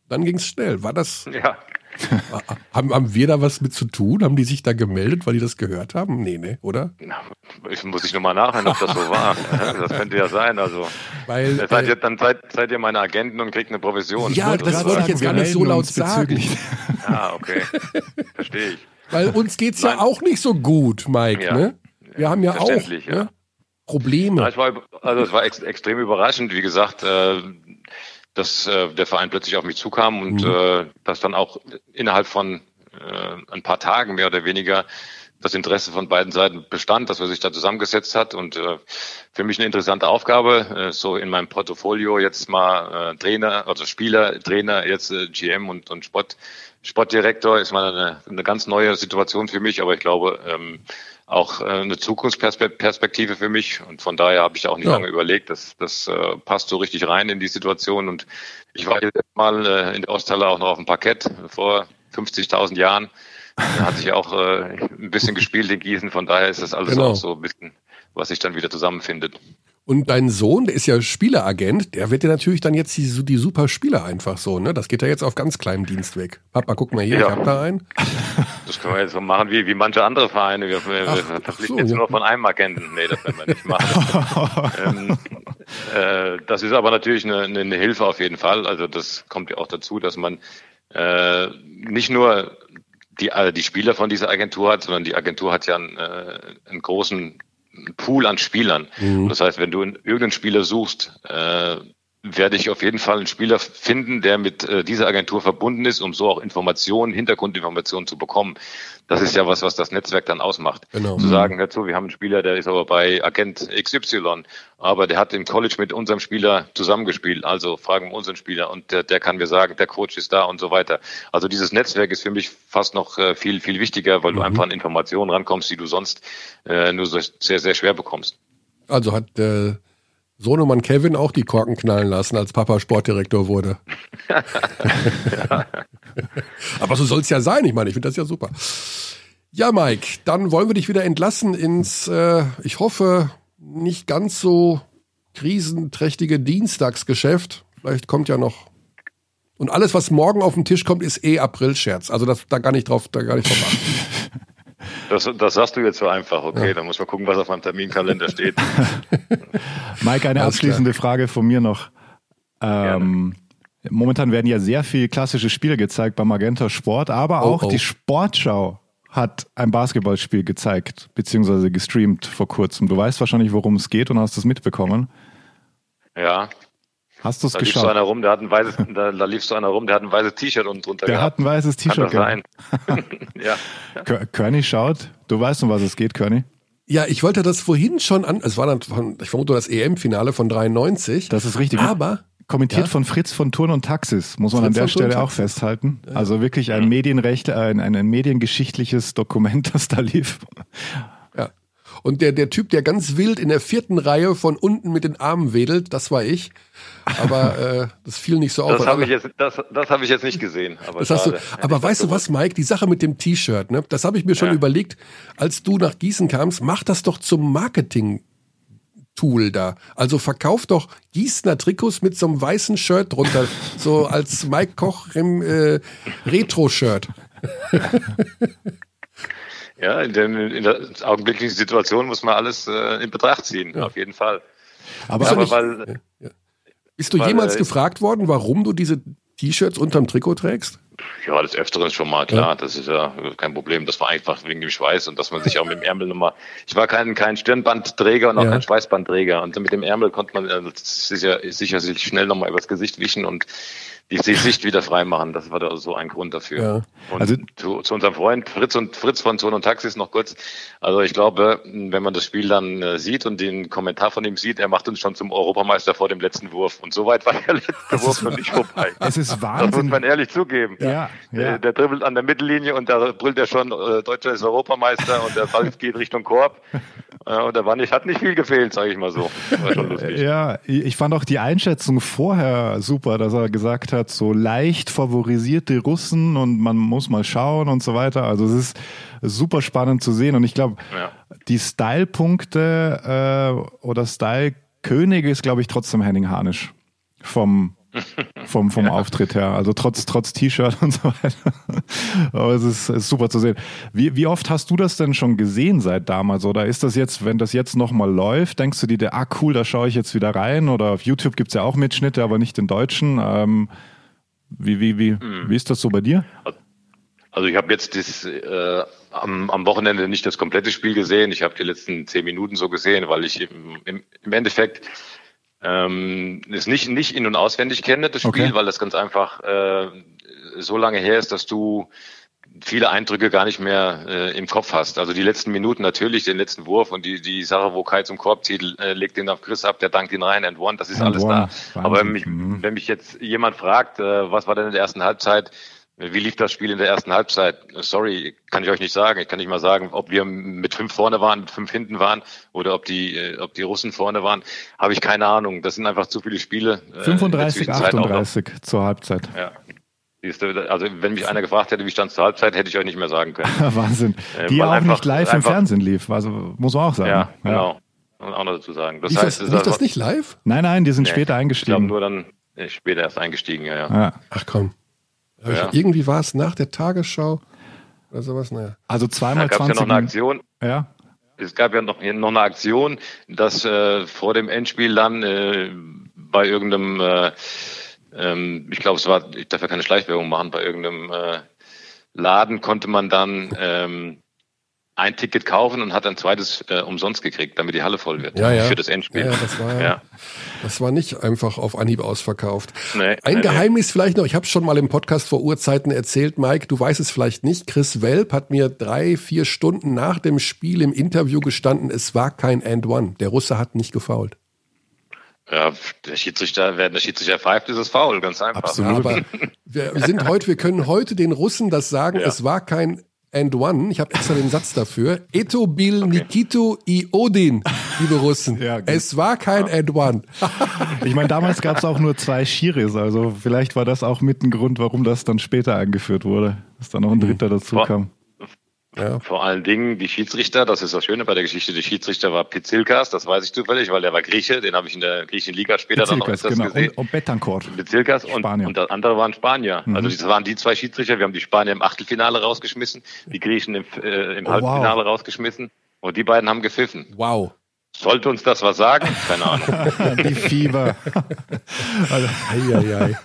Dann ging's schnell. War das? Ja. haben, haben wir da was mit zu tun? Haben die sich da gemeldet, weil die das gehört haben? Nee, ne, oder? Ich muss ich nochmal nachhören, ob das so war. Das könnte ja sein. Also weil, seid äh, ihr, dann seid, seid ihr meine Agenten und kriegt eine Provision. Ja, das wollte ich jetzt gar nicht so laut sagen. Ah, okay. Verstehe ich. Weil uns geht's Nein. ja auch nicht so gut, Mike, ja. ne? Wir haben ja auch ne? Probleme. Ja, war, also es war ex extrem überraschend. Wie gesagt, äh, dass äh, der Verein plötzlich auf mich zukam und mhm. äh, dass dann auch innerhalb von äh, ein paar Tagen mehr oder weniger das Interesse von beiden Seiten bestand, dass man sich da zusammengesetzt hat und äh, für mich eine interessante Aufgabe, äh, so in meinem Portfolio jetzt mal äh, Trainer, also Spieler, Trainer, jetzt äh, GM und, und Sport, Sportdirektor ist mal eine, eine ganz neue Situation für mich, aber ich glaube, ähm, auch äh, eine Zukunftsperspektive für mich. Und von daher habe ich auch nicht ja. lange überlegt. Das, das äh, passt so richtig rein in die Situation. Und ich war jetzt mal äh, in der Osthalle auch noch auf dem Parkett vor 50.000 Jahren. Da hatte ich auch äh, ein bisschen gespielt in Gießen. Von daher ist das alles genau. auch so ein bisschen, was sich dann wieder zusammenfindet. Und dein Sohn, der ist ja Spieleragent, der wird ja natürlich dann jetzt die, die super Spieler einfach so, ne? Das geht ja jetzt auf ganz kleinem Dienst weg. Papa, guck mal hier, ja. ich hab da einen. Das können wir jetzt so machen wie, wie manche andere Vereine. Wir, wir, ach, wir verpflichten so, jetzt ja. nur von einem Agenten. Nee, das werden wir nicht machen. ähm, äh, das ist aber natürlich eine, eine Hilfe auf jeden Fall. Also das kommt ja auch dazu, dass man äh, nicht nur die, äh, die Spieler von dieser Agentur hat, sondern die Agentur hat ja einen, äh, einen großen Pool an Spielern. Mhm. Das heißt, wenn du irgendeinen Spieler suchst, äh, werde ich auf jeden Fall einen Spieler finden, der mit äh, dieser Agentur verbunden ist, um so auch Informationen, Hintergrundinformationen zu bekommen. Das ist ja was, was das Netzwerk dann ausmacht. Genau. Zu sagen, dazu, wir haben einen Spieler, der ist aber bei Agent XY, aber der hat im College mit unserem Spieler zusammengespielt. Also fragen wir unseren Spieler und der, der kann mir sagen, der Coach ist da und so weiter. Also dieses Netzwerk ist für mich fast noch äh, viel, viel wichtiger, weil mhm. du einfach an Informationen rankommst, die du sonst äh, nur so sehr, sehr schwer bekommst. Also hat äh, Sohnemann Kevin auch die Korken knallen lassen, als Papa Sportdirektor wurde. Aber so soll es ja sein. Ich meine, ich finde das ja super. Ja, Mike, dann wollen wir dich wieder entlassen ins, äh, ich hoffe, nicht ganz so krisenträchtige Dienstagsgeschäft. Vielleicht kommt ja noch. Und alles, was morgen auf den Tisch kommt, ist eh April-Scherz. Also das, da gar nicht drauf, da gar nicht drauf achten. Das, das sagst du jetzt so einfach, okay, ja. dann muss man gucken, was auf meinem Terminkalender steht. Mike, eine abschließende Frage von mir noch. Ähm, momentan werden ja sehr viele klassische Spiele gezeigt beim Magenta Sport, aber oh, auch oh, oh. die Sportschau hat ein Basketballspiel gezeigt, beziehungsweise gestreamt vor kurzem. Du weißt wahrscheinlich, worum es geht und hast es mitbekommen. Ja, Hast du es geschaut? Lief so einer rum, der hat ein weißes, da, da lief so einer rum, der hat ein weißes T-Shirt unten drunter. Der gehabt. hat ein weißes T-Shirt gehabt. ja. Körny schaut. Du weißt, um was es geht, Körny. Ja, ich wollte das vorhin schon an, es war dann, von, ich vermute, das EM-Finale von 93. Das ist richtig. Aber. Kommentiert ja. von Fritz von Turn und Taxis, muss man Fritz an der Stelle auch festhalten. Ja. Also wirklich ein Medienrecht, ein, ein, ein mediengeschichtliches Dokument, das da lief. Und der, der Typ, der ganz wild in der vierten Reihe von unten mit den Armen wedelt, das war ich. Aber äh, das fiel nicht so auf. Das habe ich, jetzt, das, das hab ich jetzt nicht gesehen. Aber, das hast du, aber weißt du was, Mike? Die Sache mit dem T-Shirt, ne? das habe ich mir schon ja. überlegt, als du nach Gießen kamst, mach das doch zum Marketing. Tool da. Also verkauf doch Gießener Trikots mit so einem weißen Shirt drunter, so als Mike Koch im äh, Retro-Shirt. ja, in, den, in der augenblicklichen Situation muss man alles äh, in Betracht ziehen, ja. auf jeden Fall. Aber, aber weil, ja. Bist du Weil, jemals äh, gefragt worden, warum du diese T-Shirts unterm Trikot trägst? Ja, das Öfteren schon mal, klar. Ja. Das ist ja kein Problem. Das war einfach wegen dem Schweiß und dass man sich auch mit dem Ärmel nochmal. Ich war kein, kein Stirnbandträger und auch ja. kein Schweißbandträger. Und mit dem Ärmel konnte man äh, sicher, sicher sich schnell nochmal übers Gesicht wischen und die Sicht wieder freimachen. Das war da so ein Grund dafür. Ja. Und also zu, zu, unserem Freund Fritz und Fritz von Zone und Taxis noch kurz. Also ich glaube, wenn man das Spiel dann äh, sieht und den Kommentar von ihm sieht, er macht uns schon zum Europameister vor dem letzten Wurf. Und soweit war der letzte es Wurf noch nicht vorbei. Es ist Wahnsinn. Das muss man ehrlich zugeben. Ja, ja. Der, der dribbelt an der Mittellinie und da brüllt er schon, äh, Deutscher ist Europameister und der Ball geht Richtung Korb. Äh, und da war nicht, hat nicht viel gefehlt, sage ich mal so. War schon lustig. Ja, ich fand auch die Einschätzung vorher super, dass er gesagt hat, so leicht favorisierte Russen und man muss mal schauen und so weiter. Also es ist super spannend zu sehen und ich glaube, ja. die Style-Punkte äh, oder Style-Könige ist, glaube ich, trotzdem Henning Harnisch vom vom, vom ja. Auftritt her. Also trotz, trotz T-Shirt und so weiter. Aber es ist, ist, super zu sehen. Wie, wie oft hast du das denn schon gesehen seit damals? Oder ist das jetzt, wenn das jetzt nochmal läuft, denkst du dir, ah cool, da schaue ich jetzt wieder rein? Oder auf YouTube gibt's ja auch Mitschnitte, aber nicht in Deutschen. Ähm, wie, wie, wie, mhm. wie ist das so bei dir? Also ich habe jetzt das, äh, am, am Wochenende nicht das komplette Spiel gesehen. Ich habe die letzten zehn Minuten so gesehen, weil ich im, im, im Endeffekt ähm, es nicht, nicht in- und auswendig kenne, das Spiel, okay. weil das ganz einfach äh, so lange her ist, dass du viele Eindrücke gar nicht mehr äh, im Kopf hast. Also die letzten Minuten natürlich, den letzten Wurf und die, die Sache, wo Kai zum Korb zieht, äh, legt den auf Chris ab, der dankt ihn rein and one, das ist and alles one. da. Wahnsinn. Aber wenn mich, mhm. wenn mich jetzt jemand fragt, äh, was war denn in der ersten Halbzeit, wie lief das Spiel in der ersten Halbzeit? Sorry, kann ich euch nicht sagen. Ich kann nicht mal sagen, ob wir mit fünf vorne waren, mit fünf hinten waren oder ob die, äh, ob die Russen vorne waren. Habe ich keine Ahnung. Das sind einfach zu viele Spiele. 35, äh, 38 zur Halbzeit. Ja. Also wenn mich einer gefragt hätte, wie stand es zur Halbzeit, hätte ich euch nicht mehr sagen können. Wahnsinn. Äh, die äh, auch einfach, nicht live im Fernsehen lief, also muss man auch sagen. Ja, genau. Und auch noch dazu sagen. Das lief heißt, das, lief das nicht live? Nein, nein, die sind nee, später eingestiegen. Ich glaube nur dann später erst eingestiegen, ja, ja. ja. Ach komm. Ja. irgendwie war es nach der Tagesschau oder sowas. Naja. Also zweimal da 20 ja noch eine Aktion. Ja. Es gab ja noch, noch eine Aktion, dass äh, vor dem Endspiel dann äh, bei irgendeinem, äh, ähm, ich glaube, es war, ich darf ja keine Schleichwerbung machen, bei irgendeinem äh, Laden konnte man dann ähm, ein Ticket kaufen und hat ein zweites äh, umsonst gekriegt, damit die Halle voll wird Ja, ja. für das Endspiel. Ja, das war, Ja. das war nicht einfach auf Anhieb ausverkauft. Nee, Ein nee, Geheimnis vielleicht noch, ich habe es schon mal im Podcast vor Urzeiten erzählt, Mike, du weißt es vielleicht nicht. Chris Welp hat mir drei, vier Stunden nach dem Spiel im Interview gestanden, es war kein And One. Der Russe hat nicht gefault. Ja, der Schiedsrichter, wenn der Schiedsrichter pfeift, ist es faul, ganz einfach. Absolut. Aber wir sind heute, wir können heute den Russen das sagen, es war kein And One. Ich habe extra den Satz dafür. Eto bil Nikito i Odin, liebe Russen. Ja, es war kein And One. Ich meine, damals gab es auch nur zwei Schiris, also vielleicht war das auch mit ein Grund, warum das dann später eingeführt wurde, dass da noch ein Dritter dazu Boah. kam. Ja. Vor allen Dingen die Schiedsrichter, das ist das Schöne bei der Geschichte, der Schiedsrichter war Pizilkas, das weiß ich zufällig, weil der war Grieche, den habe ich in der griechischen Liga später dann noch Bezirkas, öfters genau. gesehen. Und, und Betancourt. Bezirkas und, Spanier. und der andere waren Spanier. Mhm. Also das waren die zwei Schiedsrichter. Wir haben die Spanier im Achtelfinale rausgeschmissen, die Griechen im, äh, im Oh, Halbfinale wow. rausgeschmissen und die beiden haben gepfiffen. Wow. Sollte uns das was sagen? Keine Ahnung. Die Fieber. also, Eieiei.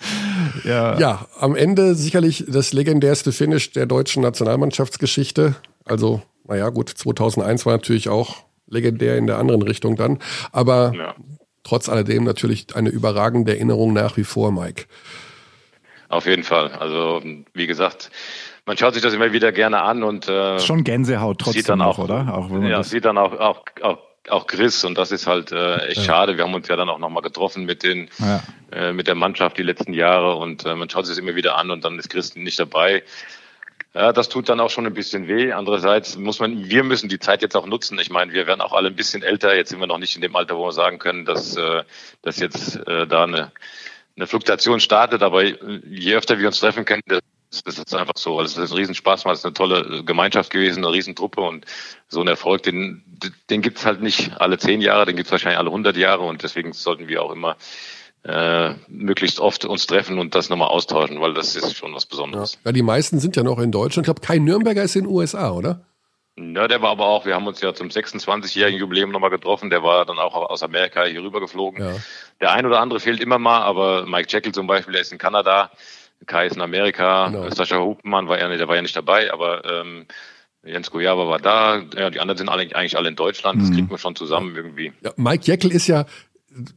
ja, Ja, am Ende sicherlich das legendärste Finish der deutschen Nationalmannschaftsgeschichte. Also, naja, gut, 2001 war natürlich auch legendär in der anderen Richtung dann. Aber Ja. trotz alledem natürlich eine überragende Erinnerung nach wie vor, Mike. Auf jeden Fall. Also wie gesagt, man schaut sich das immer wieder gerne an und äh, schon Gänsehaut trotzdem sieht dann noch, auch, oder? Auch wenn man ja, das, sieht dann auch, auch, auch, auch Chris und das ist halt äh, echt schade. Wir haben uns ja dann auch nochmal getroffen mit den ja. äh, mit der Mannschaft die letzten Jahre und äh, man schaut sich das immer wieder an und dann ist Chris nicht dabei. Ja, das tut dann auch schon ein bisschen weh. Andererseits muss man, wir müssen die Zeit jetzt auch nutzen. Ich meine, wir werden auch alle ein bisschen älter. Jetzt sind wir noch nicht in dem Alter, wo wir sagen können, dass, äh, dass jetzt äh, da eine, eine Fluktuation startet. Aber je öfter wir uns treffen können, das, ist einfach so. Also es ist ein Riesenspaß, es ist eine tolle Gemeinschaft gewesen, eine Riesentruppe und so ein Erfolg, den, den gibt's halt nicht alle zehn Jahre, den gibt's wahrscheinlich alle hundert Jahre und deswegen sollten wir auch immer äh, möglichst oft uns treffen und das nochmal austauschen, weil das ist schon was. Besonderes. ja, die meisten sind ja noch in Deutschland. Ich glaube, Kai Nürnberger ist in den USA, oder? Ja, der war aber auch, wir haben uns ja zum 26-jährigen Jubiläum nochmal getroffen, der war dann auch aus Amerika hier rüber geflogen. Ja. Der ein oder andere fehlt immer mal, aber Mike Jekyll zum Beispiel, der ist in Kanada, Kai ist in Amerika, Genau. Sascha Hupmann war ja, der war ja nicht dabei, aber ähm, Jens Gojava war da, ja, die anderen sind alle, eigentlich alle in Deutschland, das kriegt man schon zusammen irgendwie. Ja, Mike Jekyll ist ja,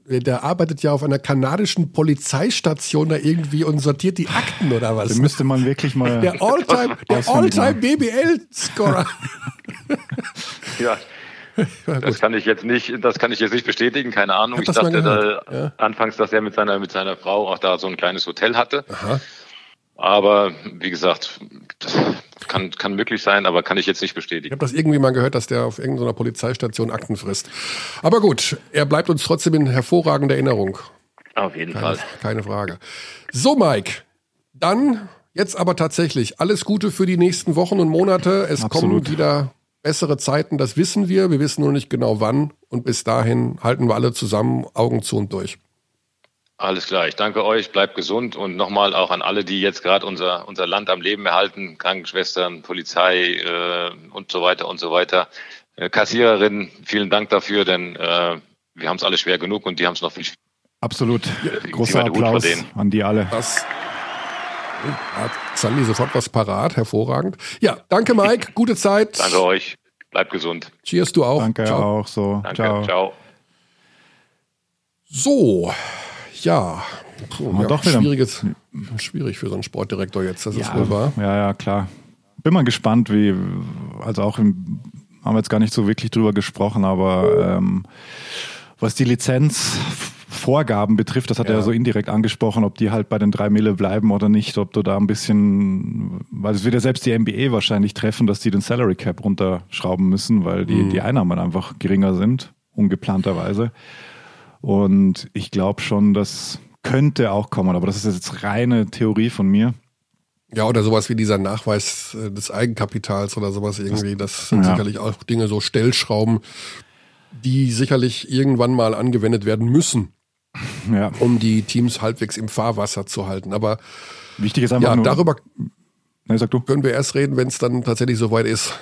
der arbeitet ja auf einer kanadischen Polizeistation da irgendwie und sortiert die Akten oder was? Den müsste man wirklich mal. Der Alltime, der Alltime BBL-Scorer. Ja, das kann ich jetzt nicht, das kann ich jetzt nicht bestätigen, keine Ahnung. Ich mal dachte da, ja. anfangs, dass er mit seiner, mit seiner Frau auch da so ein kleines Hotel hatte. Aha. Aber wie gesagt, das kann, kann möglich sein, aber kann ich jetzt nicht Ich bestätigen. habe das irgendwie mal gehört, dass der auf irgendeiner Polizeistation Akten frisst. Aber gut, er bleibt uns trotzdem in hervorragender Erinnerung. Auf jeden Keine, Fall. keine Frage. So, Mike, dann jetzt aber tatsächlich alles Gute für die nächsten Wochen und Monate. Es kommen Absolut. wieder bessere Zeiten, das wissen wir. Wir wissen nur nicht genau wann. Und bis dahin halten wir alle zusammen, Augen zu und durch. Alles klar. Ich danke euch. Bleibt gesund und nochmal auch an alle, die jetzt gerade unser, unser Land am Leben erhalten. Krankenschwestern, Polizei äh, und so weiter und so weiter. Äh, Kassiererinnen, vielen Dank dafür, denn äh, wir haben es alle schwer genug und die haben es noch viel schwerer. Absolut. Großer Hut vor Applaus an die alle. Das hat Sandy sofort was parat, hervorragend. Ja, danke Mike, gute Zeit. Danke euch. Bleibt gesund. Cheers du auch. Danke Ciao. auch so. Danke. Ciao. Ciao. So, ja. Puh, ja doch schwieriges, schwierig für so einen Sportdirektor jetzt, das ist Ja, wohl wahr. ja, ja, klar. Bin mal gespannt, wie, also auch im, haben wir jetzt gar nicht so wirklich drüber gesprochen, aber ähm, was die Lizenzvorgaben betrifft, das hat er Ja. ja so indirekt angesprochen, ob die halt bei den drei Mille bleiben oder nicht, ob du da ein bisschen, weil es wird ja selbst die NBA wahrscheinlich treffen, dass die den Salary Cap runterschrauben müssen, weil die, die Einnahmen einfach geringer sind, ungeplanterweise. Und ich glaube schon, das könnte auch kommen, aber das ist jetzt reine Theorie von mir. Ja, oder sowas wie dieser Nachweis äh, des Eigenkapitals oder sowas irgendwie. Das sind Ja. sicherlich auch Dinge, so Stellschrauben, die sicherlich irgendwann mal angewendet werden müssen, Ja, um die Teams halbwegs im Fahrwasser zu halten. Aber wichtig ist einfach ja, nur. darüber Nee, sag du. können wir erst reden, wenn es dann tatsächlich soweit ist.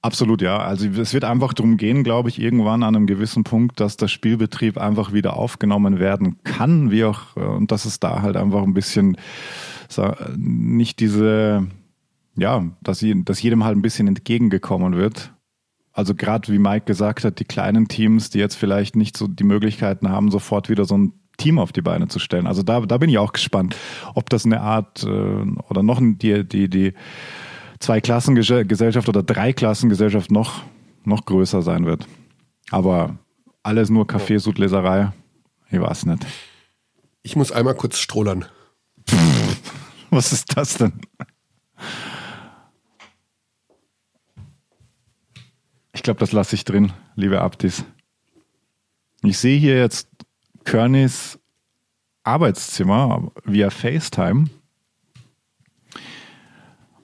Absolut, ja. Also es wird einfach darum gehen, glaube ich, irgendwann an einem gewissen Punkt, dass der Spielbetrieb einfach wieder aufgenommen werden kann, wie auch, äh, und dass es da halt einfach ein bisschen nicht diese ja, dass jedem halt ein bisschen entgegengekommen wird. Also gerade wie Mike gesagt hat, die kleinen Teams, die jetzt vielleicht nicht so die Möglichkeiten haben, sofort wieder so ein Team auf die Beine zu stellen. Also da, da bin ich auch gespannt, ob das eine Art äh, oder noch die, die, die Zwei-Klassen-Gesellschaft oder Drei-Klassen-Gesellschaft noch, noch größer sein wird. Aber alles nur Kaffeesudleserei. Ich weiß nicht. Ich muss einmal kurz strollern. Was ist das denn? Ich glaube, das lasse ich drin, liebe Abdis. Ich sehe hier jetzt Környs Arbeitszimmer via FaceTime.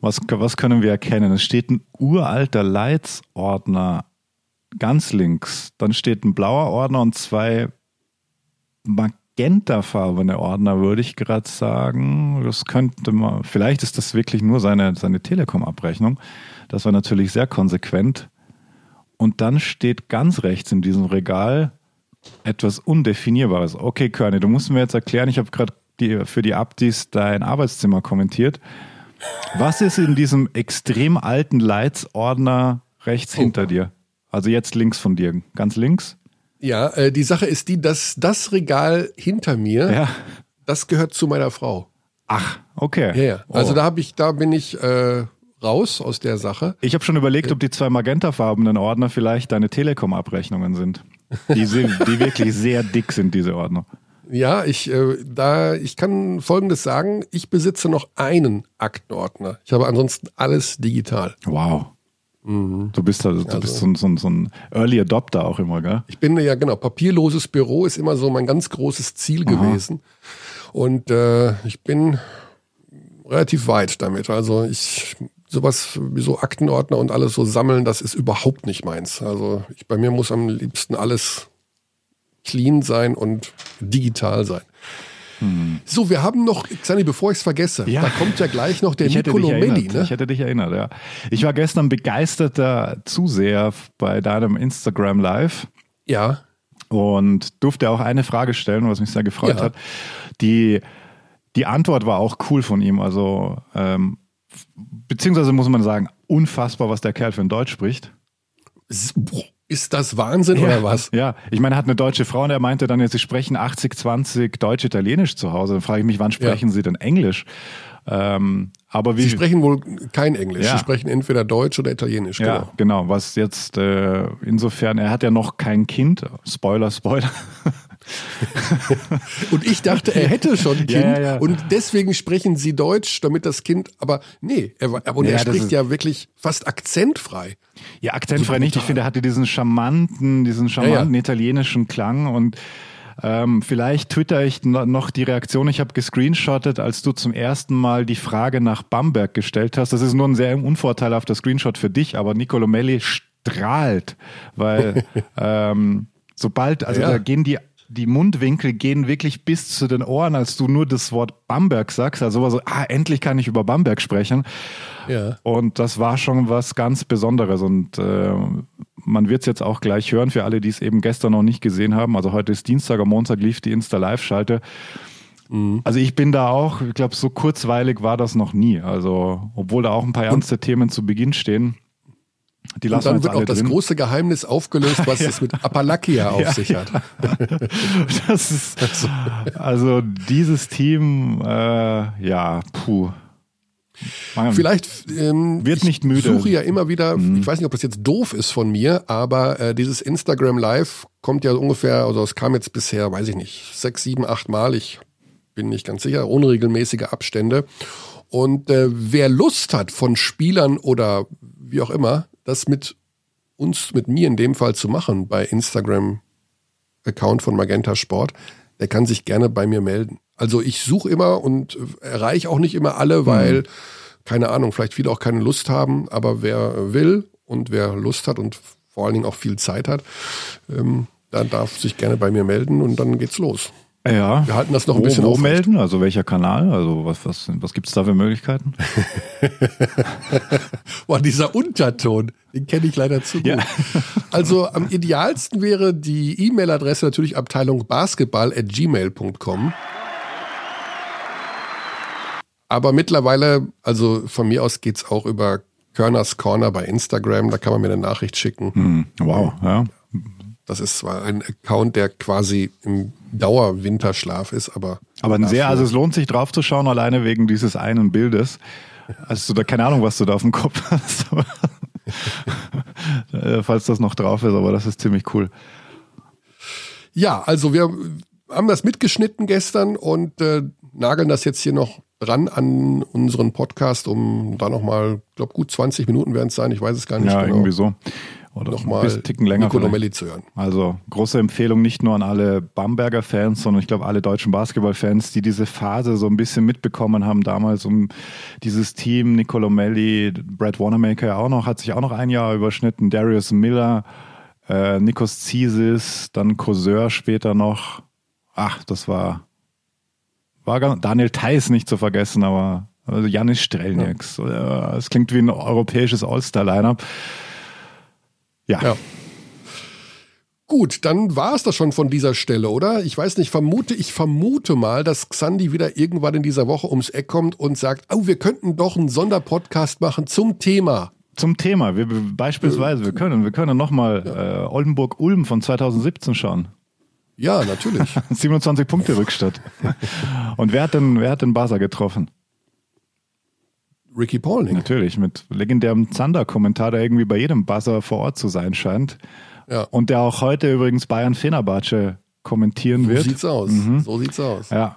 Was, was können wir erkennen? Es steht ein uralter Leitsordner ganz links. Dann steht ein blauer Ordner und zwei magentafarbene Ordner, würde ich gerade sagen. Das könnte man, vielleicht ist das wirklich nur seine, seine Telekom-Abrechnung. Das war natürlich sehr konsequent. Und dann steht ganz rechts in diesem Regal etwas Undefinierbares. Okay, Körny, du musst mir jetzt erklären, ich habe gerade für die Abdis dein Arbeitszimmer kommentiert. Was ist in diesem extrem alten Leitsordner rechts oh. hinter dir? Also jetzt links von dir, ganz links? Ja, äh, die Sache ist die, dass das Regal hinter mir, ja. das gehört zu meiner Frau. Ach, okay. Ja, ja. Also oh. da habe ich, da bin ich äh, raus aus der Sache. Ich habe schon überlegt, ob die zwei magentafarbenen Ordner vielleicht deine Telekom-Abrechnungen sind. Die, sind, die wirklich sehr dick sind, diese Ordner. Ja, ich, äh, da, ich kann Folgendes sagen. Ich besitze noch einen Aktenordner. Ich habe ansonsten alles digital. Wow. Mhm. Du bist, also, du also, bist so, so, so, ein Early Adopter auch immer, gell? Ich bin ja, genau. Papierloses Büro ist immer so mein ganz großes Ziel Aha. gewesen. Und äh, ich bin relativ weit damit. Also ich sowas wie so Aktenordner und alles so sammeln, das ist überhaupt nicht meins. Also ich, bei mir muss am liebsten alles clean sein und digital sein. Hm. So, wir haben noch, Xani, bevor ich es vergesse, ja. da kommt ja gleich noch der ich Nicolo Melli. Ne? Ich hätte dich erinnert, ja. Ich war gestern begeisterter Zuseher bei deinem Instagram Live. Ja. Und durfte auch eine Frage stellen, was mich sehr gefreut ja. hat. Die, die Antwort war auch cool von ihm. Also ähm, beziehungsweise muss man sagen, unfassbar, was der Kerl für ein Deutsch spricht. Ist das Wahnsinn ja, oder was? Ja, ich meine, er hat eine deutsche Frau und er meinte dann, ja, sie sprechen 80-20 Deutsch-Italienisch zu Hause. Dann frage ich mich, wann sprechen ja. sie denn Englisch? Ähm, aber wie, sie sprechen wohl kein Englisch. Ja. Sie sprechen entweder Deutsch oder Italienisch. Genau. Ja, genau. Was jetzt äh, insofern, er hat ja noch kein Kind. Spoiler, Spoiler. und ich dachte, er hätte schon ein Kind ja, ja, ja. und deswegen sprechen sie Deutsch, damit das Kind, aber nee, er, und er spricht ja wirklich fast akzentfrei. Ja, akzentfrei nicht. Ich finde, er hatte diesen charmanten, diesen charmanten italienischen Klang und ähm, vielleicht twitter ich noch die Reaktion. Ich habe gescreenshottet, als du zum ersten Mal die Frage nach Bamberg gestellt hast. Das ist nur ein sehr unvorteilhafter Screenshot für dich, aber Nicolo Melli strahlt, weil ähm, sobald, also ja. da gehen die die Mundwinkel gehen wirklich bis zu den Ohren, als du nur das Wort Bamberg sagst. Also war so, ah, endlich kann ich über Bamberg sprechen. Ja. Und das war schon was ganz Besonderes. Und äh, man wird es jetzt auch gleich hören für alle, die es eben gestern noch nicht gesehen haben. Also heute ist Dienstag, am Montag lief die Insta-Live-Schalte. Mhm. Also ich bin da auch, ich glaube, so kurzweilig war das noch nie. Also, obwohl da auch ein paar ernste Und Themen zu Beginn stehen. Die lassen und dann wird auch das große Geheimnis aufgelöst, was ja. es mit Apalakia auf ja, sich hat. das ist, also, also dieses Team, äh, ja, puh. Man Vielleicht ähm, wird nicht müde. Ich suche ja immer wieder, mhm. ich weiß nicht, ob das jetzt doof ist von mir, aber äh, dieses Instagram Live kommt ja ungefähr, also es kam jetzt bisher, weiß ich nicht, sechs, sieben, acht Mal, ich bin nicht ganz sicher, unregelmäßige Abstände. Und äh, wer Lust hat von Spielern oder wie auch immer, das mit uns, mit mir in dem Fall zu machen bei Instagram Account von Magenta Sport, der kann sich gerne bei mir melden. Also ich suche immer und erreiche auch nicht immer alle, weil, mhm. keine Ahnung, vielleicht viele auch keine Lust haben, aber wer will und wer Lust hat und vor allen Dingen auch viel Zeit hat, ähm, dann darf sich gerne bei mir melden und dann geht's los. Ja. Wir halten das noch ein wo, bisschen Wo melden? Also welcher Kanal? Also was, was, was gibt es da für Möglichkeiten? Boah, dieser Unterton, den kenne ich leider zu gut. Ja. also am idealsten wäre die E-Mail-Adresse natürlich Abteilung Basketball at gmail.com. Aber mittlerweile, also von mir aus geht's auch über Körners Corner bei Instagram, da kann man mir eine Nachricht schicken. Hm, wow, ja. Das ist zwar ein Account, der quasi im Dauerwinterschlaf ist, aber. Aber ein sehr, also es lohnt sich drauf zu schauen, alleine wegen dieses einen Bildes. Also da keine Ahnung, was du da auf dem Kopf hast. Äh, falls das noch drauf ist, aber das ist ziemlich cool. Ja, also wir haben das mitgeschnitten gestern und äh, nageln das jetzt hier noch dran an unseren Podcast, um da nochmal, ich glaube gut 20 Minuten werden es sein, ich weiß es gar nicht ja, genau. irgendwie so. Oder nochmal ein Ticken länger Nico Nomelli zu hören. Also große Empfehlung nicht nur an alle Bamberger Fans, sondern ich glaube alle deutschen Basketballfans, die diese Phase so ein bisschen mitbekommen haben damals um dieses Team, Nicolo Melli, Brad Wanamaker auch noch, hat sich auch noch ein Jahr überschnitten, Darius Miller, äh, Nikos Zisis, dann Courseur später noch. Ach, das war, war ganz, Daniel Theiss nicht zu vergessen, aber also Janis Strelnieks. Ja. Es klingt wie ein europäisches All-Star-Lineup. Ja. ja. Gut, dann war es das schon von dieser Stelle, oder? Ich weiß nicht, vermute, ich vermute mal, dass Xandi wieder irgendwann in dieser Woche ums Eck kommt und sagt, oh, wir könnten doch einen Sonderpodcast machen zum Thema. Zum Thema. Wir, beispielsweise, wir können, wir können nochmal ja. äh, Oldenburg-Ulm von 2017 schauen. Ja, natürlich. 27 Punkte Rückstatt. und wer hat denn, wer hat denn Basa getroffen? Ricky Pauling. Natürlich, mit legendärem Zander-Kommentar, der irgendwie bei jedem Buzzer vor Ort zu sein scheint. Ja. Und der auch heute übrigens Bayern Fenerbahce kommentieren so wird. So sieht's aus. Mhm. So sieht's aus. Ja.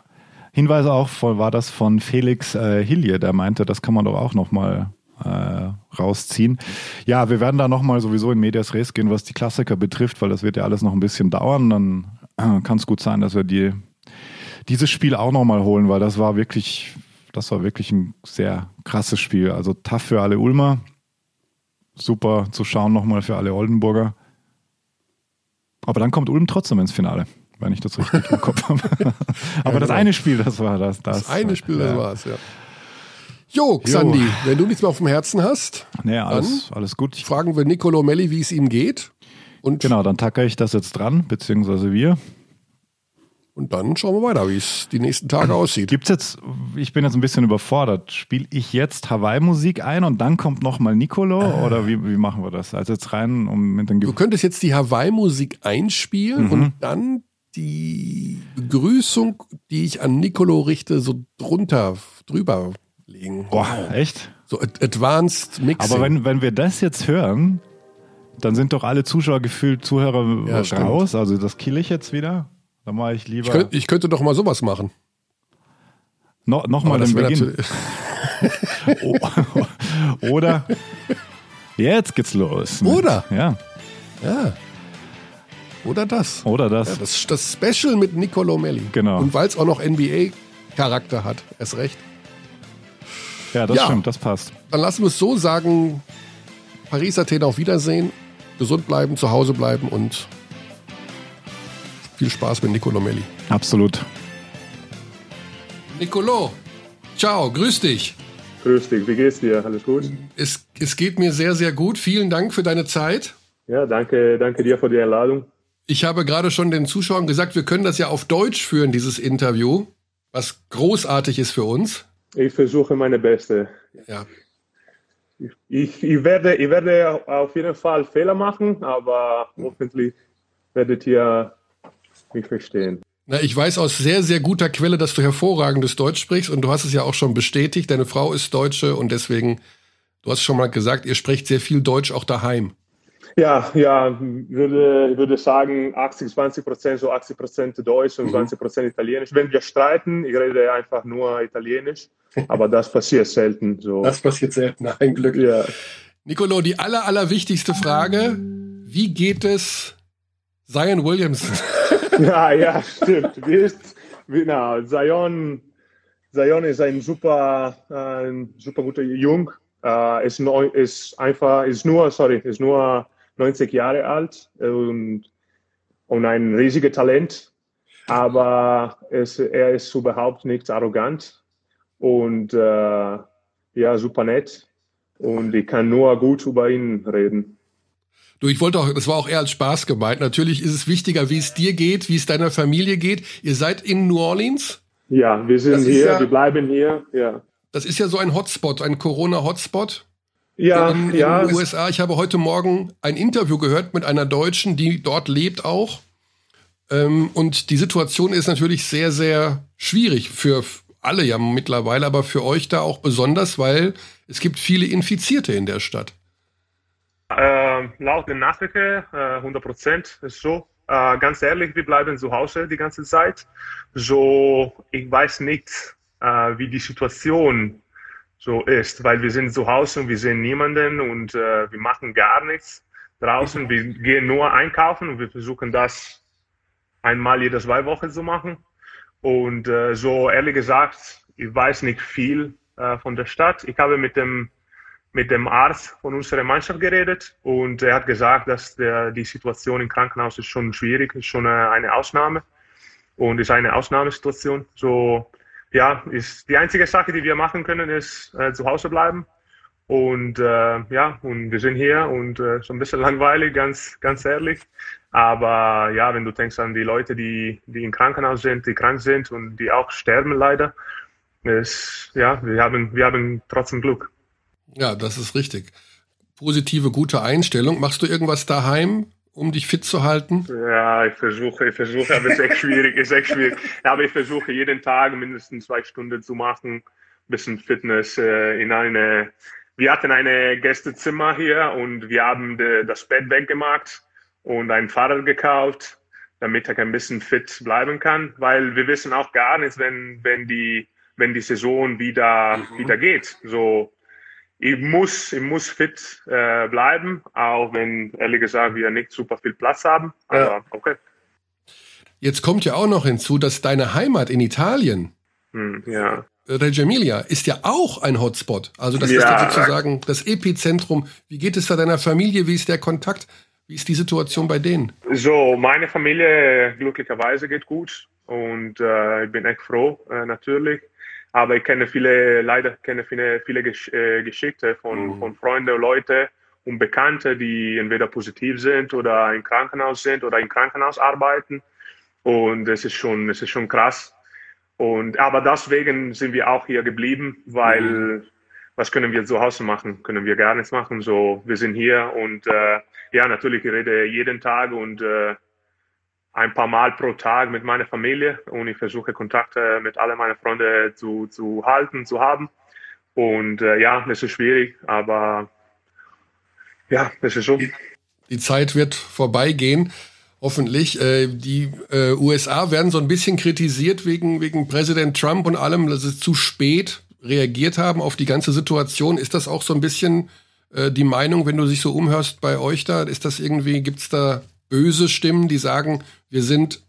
Hinweise auch von, war das von Felix äh, Hilje, der meinte, das kann man doch auch nochmal äh, rausziehen. Ja, wir werden da nochmal sowieso in Medias Res gehen, was die Klassiker betrifft, weil das wird ja alles noch ein bisschen dauern. Dann äh, kann es gut sein, dass wir die, dieses Spiel auch nochmal holen, weil das war wirklich das war wirklich ein sehr krasses Spiel. Also tough für alle Ulmer. Super zu schauen nochmal für alle Oldenburger. Aber dann kommt Ulm trotzdem ins Finale, wenn ich das richtig im Kopf habe. Aber ja, das genau. eine Spiel, das war das. Das, das eine Spiel, ja. das war es, ja. Jo, Xandi, jo. wenn du nichts mehr auf dem Herzen hast, nee, alles, alles gut. fragen wir Nicolo Melli, wie es ihm geht. Und genau, dann tackere ich das jetzt dran, beziehungsweise wir. Und dann schauen wir weiter, wie es die nächsten Tage aussieht. Gibt's jetzt, ich bin jetzt ein bisschen überfordert. Spiele ich jetzt Hawaii-Musik ein und dann kommt nochmal Nicolo? Äh. Oder wie, wie machen wir das? Also jetzt rein um mit den Du könntest jetzt die Hawaii-Musik einspielen mhm. und dann die Begrüßung, die ich an Nicolo richte, so drunter, drüber legen. Boah, echt? So Advanced Mixing. Aber wenn, wenn wir das jetzt hören, dann sind doch alle Zuschauer gefühlt Zuhörer ja, raus. Stimmt. Also das kill ich jetzt wieder. Dann mache ich lieber. Ich könnte, ich könnte doch mal sowas machen. No, Nochmal den Beginn. Oder jetzt geht's los. Oder? Ja. Ja. Oder das. Oder das. Ja, das, das Special mit Nicolo Melli. Genau. Und weil es auch noch NBA-Charakter hat. Erst recht. Ja, das ja. stimmt, das passt. Dann lassen wir es so sagen: Paris, Athen auf Wiedersehen. Gesund bleiben, zu Hause bleiben und viel Spaß mit Nicolo Melli. Absolut. Nicolo, ciao, grüß dich. Grüß dich, wie geht's dir? Alles gut? Es, es geht mir sehr, sehr gut. Vielen Dank für deine Zeit. Ja, danke, danke dir für die Einladung. Ich habe gerade schon den Zuschauern gesagt, wir können das ja auf Deutsch führen, dieses Interview, was großartig ist für uns. Ich versuche meine Beste. Ja. Ich, ich, werde, ich werde auf jeden Fall Fehler machen, aber hoffentlich werdet ihr mich verstehen. Na, ich weiß aus sehr, sehr guter Quelle, dass du hervorragendes Deutsch sprichst und du hast es ja auch schon bestätigt. Deine Frau ist Deutsche und deswegen, du hast schon mal gesagt, ihr sprecht sehr viel Deutsch auch daheim. Ja, ja, würde, würde sagen 80, 20 Prozent, so 80 Prozent Deutsch und mhm. 20 Prozent Italienisch. Wenn wir streiten, ich rede einfach nur Italienisch, aber das passiert selten. So. Das passiert selten, ein Glück. Ja. Nicolo, die aller, aller wichtigste Frage, wie geht es Zion Williamson? ja, ja, stimmt. Na, Zion, Zion ist ein super, ein super guter Jung. Uh, ist, neu, ist einfach, ist nur, sorry, ist nur 90 Jahre alt und, und ein riesiges Talent. Aber es, er ist überhaupt nicht arrogant und uh, ja, super nett. Und ich kann nur gut über ihn reden. Du, ich wollte auch, das war auch eher als Spaß gemeint. Natürlich ist es wichtiger, wie es dir geht, wie es deiner Familie geht. Ihr seid in New Orleans? Ja, wir sind das hier, ja, wir bleiben hier, ja. Das ist ja so ein Hotspot, ein Corona-Hotspot. Ja, in, in ja. den USA. Ich habe heute Morgen ein Interview gehört mit einer Deutschen, die dort lebt auch. Ähm, und die Situation ist natürlich sehr, sehr schwierig für alle ja mittlerweile, aber für euch da auch besonders, weil es gibt viele Infizierte in der Stadt. Äh, laut den Nachrichten, äh, 100 Prozent ist so. Äh, ganz ehrlich, wir bleiben zu Hause die ganze Zeit. So, ich weiß nicht, äh, wie die Situation so ist, weil wir sind zu Hause und wir sehen niemanden und äh, wir machen gar nichts draußen. Wir gehen nur einkaufen und wir versuchen das einmal jede zwei Wochen zu machen. Und äh, so ehrlich gesagt, ich weiß nicht viel von der Stadt. Ich habe mit dem mit dem Arzt von unserer Mannschaft geredet und er hat gesagt, dass der, die Situation im Krankenhaus ist schon schwierig, ist schon eine, eine Ausnahme und ist eine Ausnahmesituation. So, ja, ist die einzige Sache, die wir machen können, ist äh, zu Hause bleiben. Und äh, ja, und wir sind hier und äh, so ein bisschen langweilig, ganz, ganz ehrlich. Aber ja, wenn du denkst an die Leute, die, die im Krankenhaus sind, die krank sind und die auch sterben leider, ist, ja, wir haben, wir haben trotzdem Glück. Ja, das ist richtig. Positive, gute Einstellung. Machst du irgendwas daheim, um dich fit zu halten? Ja, ich versuche, ich versuche, aber es ist echt schwierig, ist echt schwierig. Aber ich versuche jeden Tag mindestens zwei Stunden zu machen, bisschen Fitness äh, in eine. Wir hatten eine Gästezimmer hier und wir haben de, das Bett weggemacht und ein Fahrrad gekauft, damit er ein bisschen fit bleiben kann, weil wir wissen auch gar nicht, wenn wenn die wenn die Saison wieder mhm. wieder geht. So ich muss, ich muss fit äh, bleiben, auch wenn ehrlich gesagt wir nicht super viel Platz haben. Aber ja. okay. Jetzt kommt ja auch noch hinzu, dass deine Heimat in Italien, hm, ja. Reggio Emilia, ist ja auch ein Hotspot. Also das Ja. ist ja sozusagen das Epizentrum. Wie geht es da deiner Familie? Wie ist der Kontakt? Wie ist die Situation bei denen? So, meine Familie glücklicherweise geht gut und äh, ich bin echt froh, äh, natürlich. Aber ich kenne viele, leider kenne viele, viele Gesch äh, Geschichten von, von Freunden, Leute und Bekannte, die entweder positiv sind oder im Krankenhaus sind oder im Krankenhaus arbeiten. Und es ist schon, es ist schon krass. Und, aber deswegen sind wir auch hier geblieben, weil was können wir zu Hause machen? Können wir gar nichts machen. So, wir sind hier und äh, ja, natürlich, ich rede jeden Tag und äh, ein paar Mal pro Tag mit meiner Familie und ich versuche Kontakte mit allen meinen Freunden zu, zu halten, zu haben. Und äh, ja, das ist schwierig, aber ja, das ist so. Die Zeit wird vorbeigehen, hoffentlich. Äh, die äh, USA werden so ein bisschen kritisiert wegen, wegen Präsident Trump und allem, dass sie zu spät reagiert haben auf die ganze Situation. Ist das auch so ein bisschen äh, die Meinung, wenn du dich so umhörst bei euch da? Ist das irgendwie, gibt's da böse Stimmen, die sagen, wir sind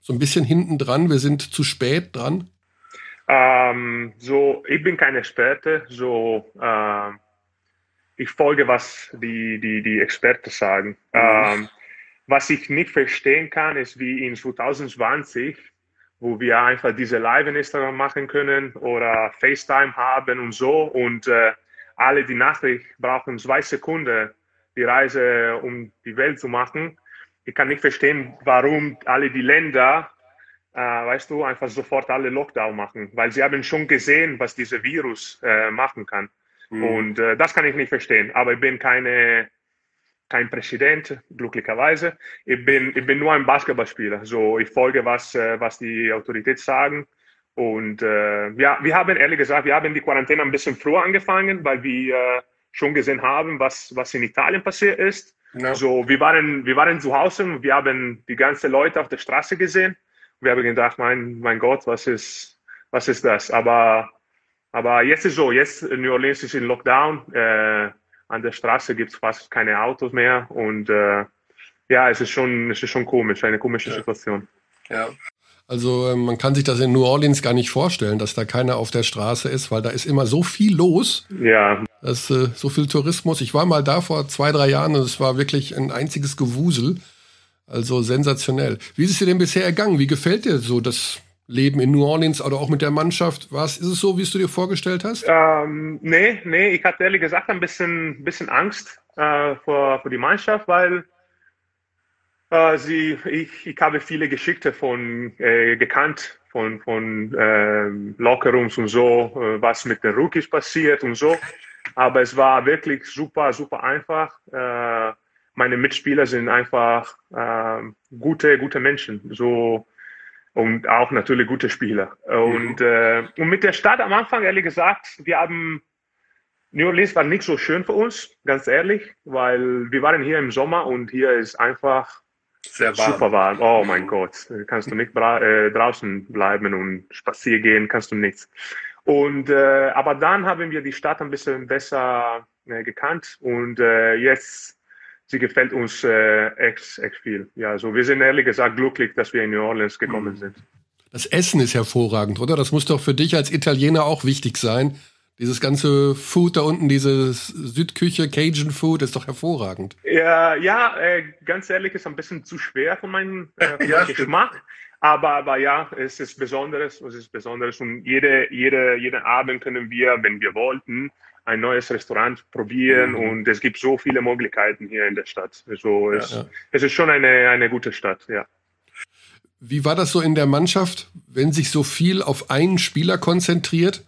so ein bisschen hinten dran, wir sind zu spät dran? Ähm, so, ich bin kein Experte, so äh, ich folge, was die, die, die Experten sagen. Ähm, was ich nicht verstehen kann, ist wie in 2020, wo wir einfach diese Live in Instagram machen können oder FaceTime haben und so und äh, alle die Nachricht brauchen zwei Sekunden, die Reise um die Welt zu machen. Ich kann nicht verstehen, warum alle die Länder, äh, weißt du, einfach sofort alle Lockdown machen, weil sie haben schon gesehen, was dieser Virus äh, machen kann. Und äh, das kann ich nicht verstehen. Aber ich bin keine, kein Präsident, glücklicherweise. Ich bin, ich bin nur ein Basketballspieler. So, ich folge, was, äh, was die Autoritäten sagen. Und äh, ja, wir haben ehrlich gesagt, wir haben die Quarantäne ein bisschen früher angefangen, weil wir äh, schon gesehen haben, was, was in Italien passiert ist. Ja. So, wir waren, wir waren zu Hause und wir haben die ganzen Leute auf der Straße gesehen. Wir haben gedacht, mein, mein Gott, was ist, was ist das? Aber, aber jetzt ist so, jetzt New Orleans ist in Lockdown. Äh, an der Straße gibt es fast keine Autos mehr und äh, ja, es ist schon, es ist schon komisch, eine komische Situation. Also äh, man kann sich das in New Orleans gar nicht vorstellen, dass da keiner auf der Straße ist, weil da ist immer so viel los. Ja, Das, äh, so viel Tourismus. Ich war mal da vor zwei, drei Jahren und es war wirklich ein einziges Gewusel. Also sensationell. Wie ist es dir denn bisher ergangen? Wie gefällt dir so das Leben in New Orleans oder auch mit der Mannschaft? Was ist es so, wie es du dir vorgestellt hast? Ähm, nee, nee, ich hatte ehrlich gesagt ein bisschen, bisschen Angst äh, vor, vor die Mannschaft, weil sie, ich, ich habe viele Geschichten von äh, gekannt von von äh, Lockerrooms und so, äh, was mit den Rookies passiert und so. Aber es war wirklich super, super einfach. Äh, meine Mitspieler sind einfach äh, gute, gute Menschen. So und auch natürlich gute Spieler. Und, mhm. äh, und mit der Stadt am Anfang, ehrlich gesagt, wir haben New Orleans war nicht so schön für uns, ganz ehrlich, weil wir waren hier im Sommer und hier ist einfach sehr warm. super warm. Oh mein Gott, kannst du nicht äh, draußen bleiben und spazieren gehen, kannst du nichts. Und äh, aber dann haben wir die Stadt ein bisschen besser äh, gekannt und äh, jetzt sie gefällt uns äh, echt, echt viel. Ja, also wir sind ehrlich gesagt glücklich, dass wir in New Orleans gekommen mhm. sind. Das Essen ist hervorragend, oder? Das muss doch für dich als Italiener auch wichtig sein. Dieses ganze Food da unten, diese Südküche, Cajun Food, ist doch hervorragend. Ja, ja äh, ganz ehrlich, ist ein bisschen zu schwer für meinen äh, ja, Geschmack. Aber, aber ja, es ist Besonderes, es ist Besonderes. Und jede, jede, jeden Abend können wir, wenn wir wollten, ein neues Restaurant probieren. Mhm. Und es gibt so viele Möglichkeiten hier in der Stadt. Also es, ja. es ist schon eine, eine gute Stadt, ja. Wie war das so in der Mannschaft, wenn sich so viel auf einen Spieler konzentriert?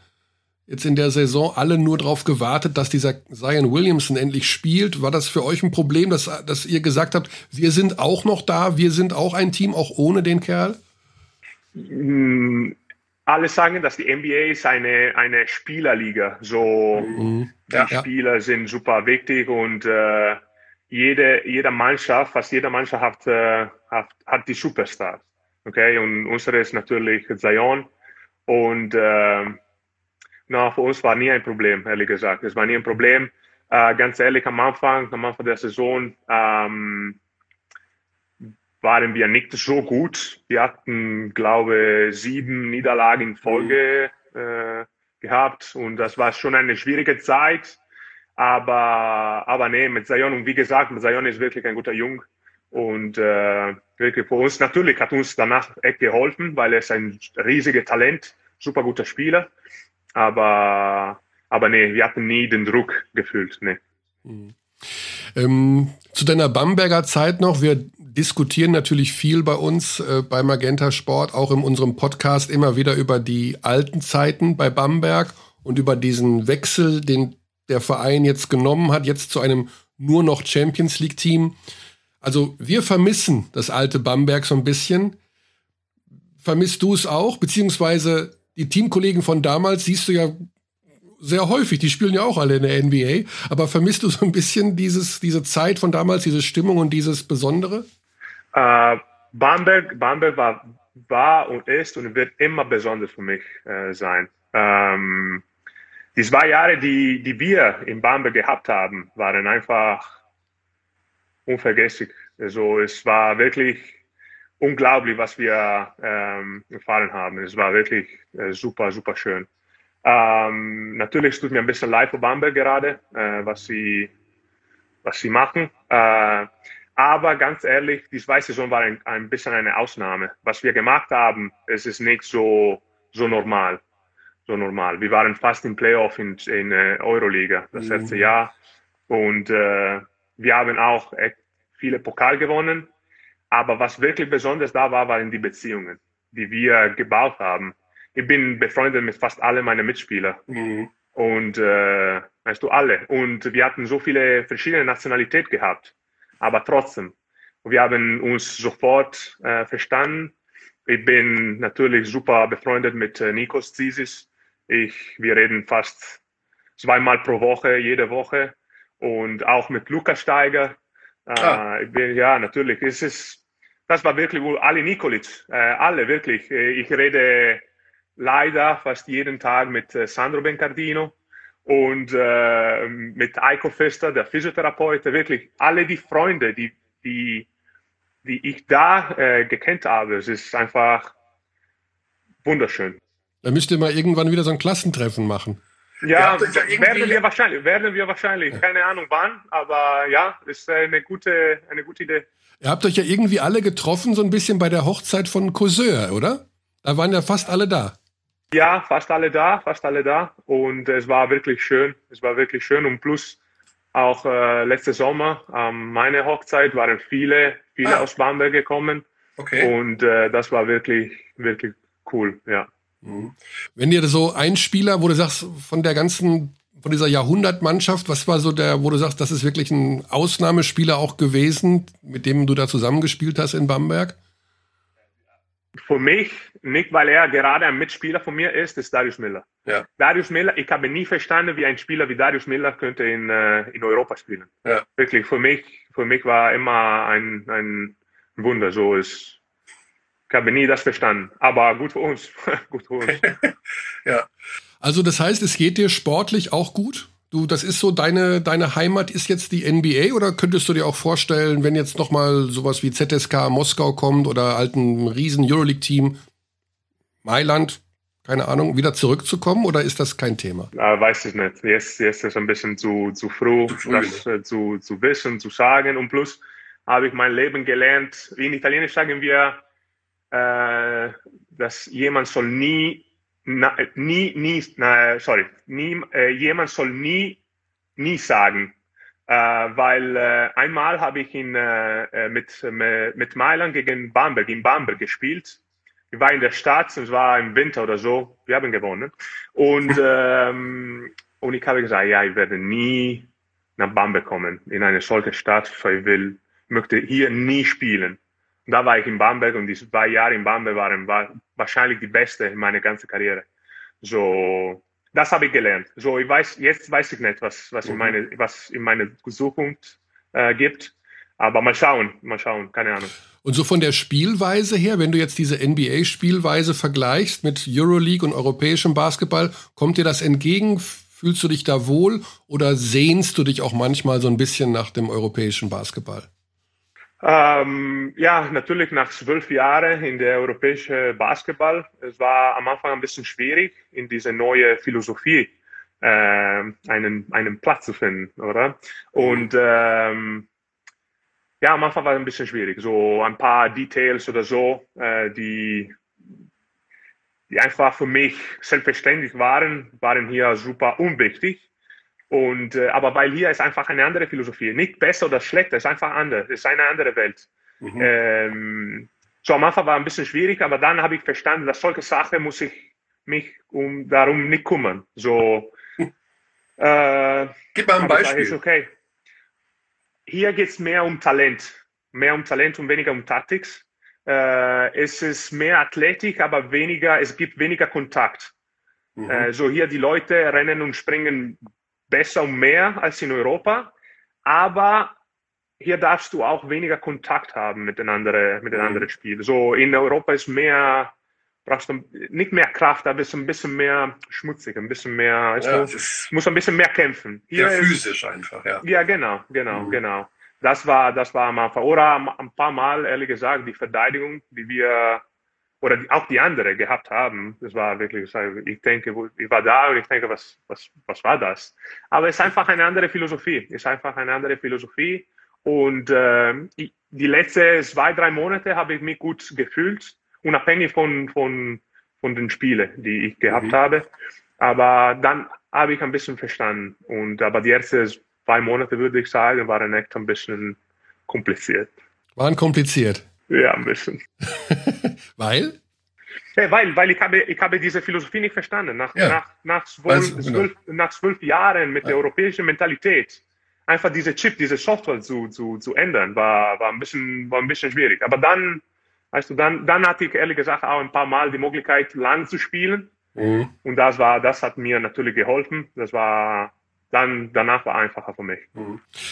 Jetzt in der Saison alle nur darauf gewartet, dass dieser Zion Williamson endlich spielt. War das für euch ein Problem, dass, dass ihr gesagt habt, wir sind auch noch da, wir sind auch ein Team, auch ohne den Kerl? Mm, alle sagen, dass die NBA ist eine, eine Spielerliga. So, mhm. die ja, Spieler ja. sind super wichtig und äh, jede, jede Mannschaft, fast jede Mannschaft hat, äh, hat, hat die Superstars. Okay, und unsere ist natürlich Zion. Und äh, na, für uns war nie ein Problem, ehrlich gesagt. Es war nie ein Problem. Äh, ganz ehrlich, am Anfang, am Anfang der Saison ähm, waren wir nicht so gut. Wir hatten, glaube ich, sieben Niederlagen in Folge äh, gehabt und das war schon eine schwierige Zeit. Aber, aber nee, mit Zion und wie gesagt, mit Zion ist wirklich ein guter Jung. Und äh, wirklich für uns, natürlich hat uns danach echt geholfen, weil er ist ein riesiges Talent, super guter Spieler. Aber, aber nee, wir hatten nie den Druck gefühlt. Nee. Mhm. Ähm, zu deiner Bamberger Zeit noch. Wir diskutieren natürlich viel bei uns äh, bei Magenta Sport, auch in unserem Podcast immer wieder über die alten Zeiten bei Bamberg und über diesen Wechsel, den der Verein jetzt genommen hat, jetzt zu einem nur noch Champions League Team. Also wir vermissen das alte Bamberg so ein bisschen. Vermisst du es auch? Beziehungsweise die Teamkollegen von damals siehst du ja sehr häufig, die spielen ja auch alle in der NBA, aber vermisst du so ein bisschen dieses, diese Zeit von damals, diese Stimmung und dieses Besondere? Äh, Bamberg, Bamberg war, war und ist und wird immer besonders für mich äh, sein. Ähm, die zwei Jahre, die, die wir in Bamberg gehabt haben, waren einfach unvergesslich. Also es war wirklich unglaublich, was wir ähm, erfahren haben. Es war wirklich äh, super, super schön. Ähm, natürlich tut mir ein bisschen leid für Bamberg gerade, äh, was sie, was sie machen. Äh, aber ganz ehrlich, die zweite Saison war ein, ein bisschen eine Ausnahme. Was wir gemacht haben, es ist nicht so, so normal. So normal. Wir waren fast im Playoff in, in äh, Euroliga das mhm. letzte Jahr. Und äh, wir haben auch echt viele Pokal gewonnen. Aber was wirklich besonders da war, waren die Beziehungen, die wir gebaut haben. Ich bin befreundet mit fast allen meiner Mitspieler. Mhm. Und äh, weißt du, alle. Und wir hatten so viele verschiedene Nationalitäten gehabt. Aber trotzdem, wir haben uns sofort äh, verstanden. Ich bin natürlich super befreundet mit äh, Nikos Zisis. Ich, wir reden fast zweimal pro Woche, jede Woche. Und auch mit Lukas Steiger. Äh, ah. bin, ja, natürlich. Es ist das war wirklich wohl Ali Nikolic, äh, alle wirklich. Äh, ich rede leider fast jeden Tag mit äh, Sandro Bencardino und äh, mit Eiko Fester, der Physiotherapeut, wirklich alle die Freunde, die, die, die ich da äh, gekannt habe. Es ist einfach wunderschön. Da müsst ihr mal irgendwann wieder so ein Klassentreffen machen. Ja, ja werden wir wahrscheinlich, werden wir wahrscheinlich. Keine Ahnung wann, aber ja, ist eine gute, eine gute Idee. Ihr habt euch ja irgendwie alle getroffen, so ein bisschen bei der Hochzeit von Cousin, oder? Da waren ja fast alle da. Ja, fast alle da, fast alle da. Und es war wirklich schön. Es war wirklich schön. Und plus auch äh, letzte Sommer, ähm, meine Hochzeit, waren viele, viele Ah. aus Bamberg gekommen. Okay. Und äh, das war wirklich, wirklich cool, ja. Mhm. Wenn dir so ein Spieler, wo du sagst, von der ganzen, von dieser Jahrhundertmannschaft, was war so der, wo du sagst, das ist wirklich ein Ausnahmespieler auch gewesen, mit dem du da zusammengespielt hast in Bamberg? Für mich, nicht weil er gerade ein Mitspieler von mir ist, ist Darius Miller. Ja. Darius Miller, ich habe nie verstanden, wie ein Spieler wie Darius Miller könnte in, äh, in Europa spielen. Ja. Wirklich, für mich, für mich war immer ein, ein Wunder. So ist, ich habe nie das verstanden. Aber gut für uns. gut für uns. Also das heißt, es geht dir sportlich auch gut? Du, das ist so deine deine Heimat ist jetzt die NBA oder könntest du dir auch vorstellen, wenn jetzt noch mal sowas wie ZSK Moskau kommt oder halt ein riesen Euroleague Team Mailand, keine Ahnung, wieder zurückzukommen oder ist das kein Thema? Äh, weiß ich nicht. Jetzt, jetzt ist ein bisschen zu, zu früh, Zu früh, das äh, zu, zu wissen, zu sagen. Und plus habe ich mein Leben gelernt, wie in Italienisch sagen wir, äh, dass jemand soll nie, na, nie, nie, na, sorry, nie, äh, jemand soll nie, nie sagen. Äh, weil äh, einmal habe ich in, äh, äh, mit, mit Mailand gegen Bamberg, in Bamberg gespielt. Ich war in der Stadt, es war im Winter oder so, wir haben gewonnen. Und, ähm, und ich habe gesagt, ja, ich werde nie nach Bamberg kommen, in eine solche Stadt, weil ich will, möchte hier nie spielen. Da war ich in Bamberg und diese zwei Jahre in Bamberg waren war wahrscheinlich die beste in meiner ganzen Karriere. So, das habe ich gelernt. So, ich weiß, jetzt weiß ich nicht, was, was in meine, was in meiner Zukunft äh, gibt. Aber mal schauen, mal schauen, keine Ahnung. Und so von der Spielweise her, wenn du jetzt diese NBA-Spielweise vergleichst mit Euroleague und europäischem Basketball, kommt dir das entgegen? Fühlst du dich da wohl oder sehnst du dich auch manchmal so ein bisschen nach dem europäischen Basketball? Ähm, ja, natürlich nach zwölf Jahren in der europäischen Basketball. Es war am Anfang ein bisschen schwierig, in diese neue Philosophie äh, einen, einen Platz zu finden, oder? Und ähm, ja, am Anfang war es ein bisschen schwierig. So ein paar Details oder so, äh, die, die einfach für mich selbstverständlich waren, waren hier super unwichtig. Und, äh, aber weil hier ist einfach eine andere Philosophie. Nicht besser oder schlechter, es ist einfach anders. Es ist eine andere Welt. Ähm, so am Anfang war ein bisschen schwierig, aber dann habe ich verstanden, dass solche Sachen muss ich mich um darum nicht kümmern. So, äh, Gib mal ein Beispiel. okay. Hier geht es mehr um Talent. Mehr um Talent und weniger um Taktik. Äh, es ist mehr Athletik, aber weniger, es gibt weniger Kontakt. Mhm. Äh, so hier die Leute rennen und springen besser und mehr als in Europa, aber hier darfst du auch weniger Kontakt haben mit den anderen, mit den Mhm. anderen Spielen. So in Europa ist mehr, brauchst du nicht mehr Kraft, aber ist ein bisschen mehr schmutzig, ein bisschen mehr, Ja, ist muss ein bisschen mehr kämpfen. Hier ist, physisch einfach, ja. ja, genau, genau, Mhm. genau. Das war, das war am Anfang. Oder ein paar Mal, ehrlich gesagt, die Verteidigung, die wir, oder die, auch die andere gehabt haben, das war wirklich, ich denke, ich war da und ich denke, was, was, was war das? Aber es ist einfach eine andere Philosophie. Es ist einfach eine andere Philosophie. Und äh, die letzten zwei, drei Monate habe ich mich gut gefühlt, unabhängig von, von, von den Spielen, die ich gehabt Mhm. habe. Aber dann habe ich ein bisschen verstanden. Und aber die ersten zwei Monate, würde ich sagen, waren echt ein bisschen kompliziert. Waren kompliziert. Ja, ein bisschen. Weil? Ja, weil, weil ich habe, ich habe diese Philosophie nicht verstanden. Nach, Ja. nach, nach, zwölf, genau. zwölf, nach zwölf Jahren mit Ja. der europäischen Mentalität, einfach diese Chip, diese Software zu, zu, zu ändern, war, war, ein bisschen, war ein bisschen schwierig. Aber dann, weißt du, dann, dann hatte ich ehrlich gesagt auch ein paar Mal die Möglichkeit, lang zu spielen. Mhm. Und das war, das hat mir natürlich geholfen. Das war, dann, danach war einfacher für mich.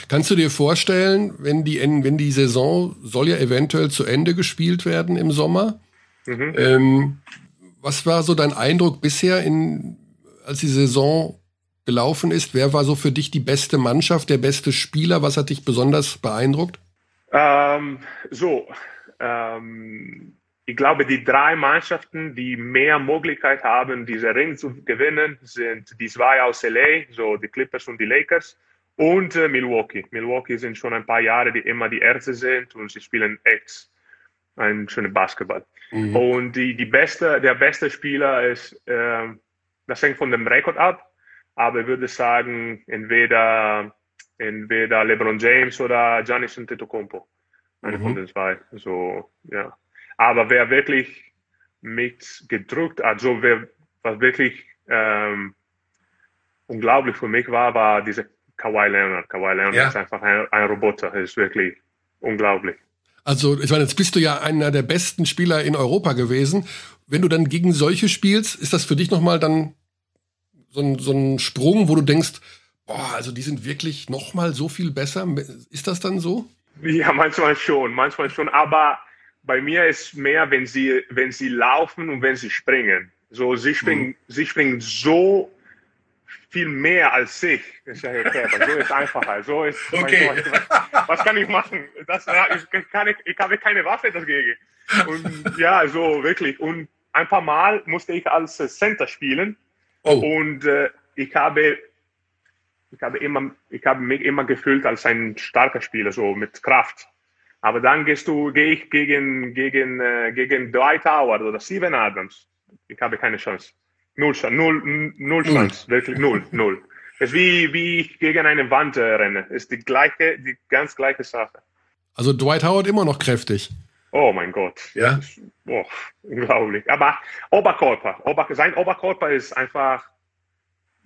Kannst du dir vorstellen, wenn die, wenn die Saison soll ja eventuell zu Ende gespielt werden im Sommer? Mhm. Ähm, was war so dein Eindruck bisher, in, als die Saison gelaufen ist? Wer war so für dich die beste Mannschaft, der beste Spieler? Was hat dich besonders beeindruckt? Ähm, so, ähm, ich glaube, die drei Mannschaften, die mehr Möglichkeit haben, diese Ring zu gewinnen, sind die zwei aus LA, so die Clippers und die Lakers, und äh, Milwaukee. Milwaukee sind schon ein paar Jahre, die immer die Erste sind und sie spielen echt einen schönen Basketball. Und die, die beste, der beste Spieler ist, äh, das hängt von dem Rekord ab, aber ich würde sagen, entweder, entweder LeBron James oder Giannis Antetokounmpo. Eine mhm. von den zwei. So, ja. Aber wer wirklich mit gedrückt, also wer, was wirklich ähm, unglaublich für mich war, war diese Kawhi Leonard. Kawhi Leonard ja. ist einfach ein, ein Roboter. ist wirklich unglaublich. Also, ich meine, jetzt bist du ja einer der besten Spieler in Europa gewesen. Wenn du dann gegen solche spielst, ist das für dich nochmal dann so ein, so ein Sprung, wo du denkst, boah, also die sind wirklich nochmal so viel besser? Ist das dann so? Ja, manchmal schon, manchmal schon. Aber bei mir ist mehr, wenn sie, wenn sie laufen und wenn sie springen. So, sie springen, mhm. sie springen so viel mehr als ich. Ich sage, okay, aber so ist einfacher. So ist, okay. was, was, kann ich machen? Das, ich, kann, ich, ich habe keine Waffe dagegen. Und ja, so wirklich. Und ein paar Mal musste ich als Center spielen. Oh. Und äh, ich habe ich habe immer, ich habe mich immer gefühlt als ein starker Spieler, so mit Kraft. Aber dann gehst du, gehe ich gegen, gegen, äh, gegen Dwight Howard oder Steven Adams. Ich habe keine Chance. Null, null, null Chance. Wirklich null, null. Es ist wie, wie ich gegen eine Wand äh, renne. Es ist die gleiche, die ganz gleiche Sache. Also Dwight Howard immer noch kräftig. Oh mein Gott. Ja. oh, unglaublich. Aber Oberkörper, Ober, sein Oberkörper ist einfach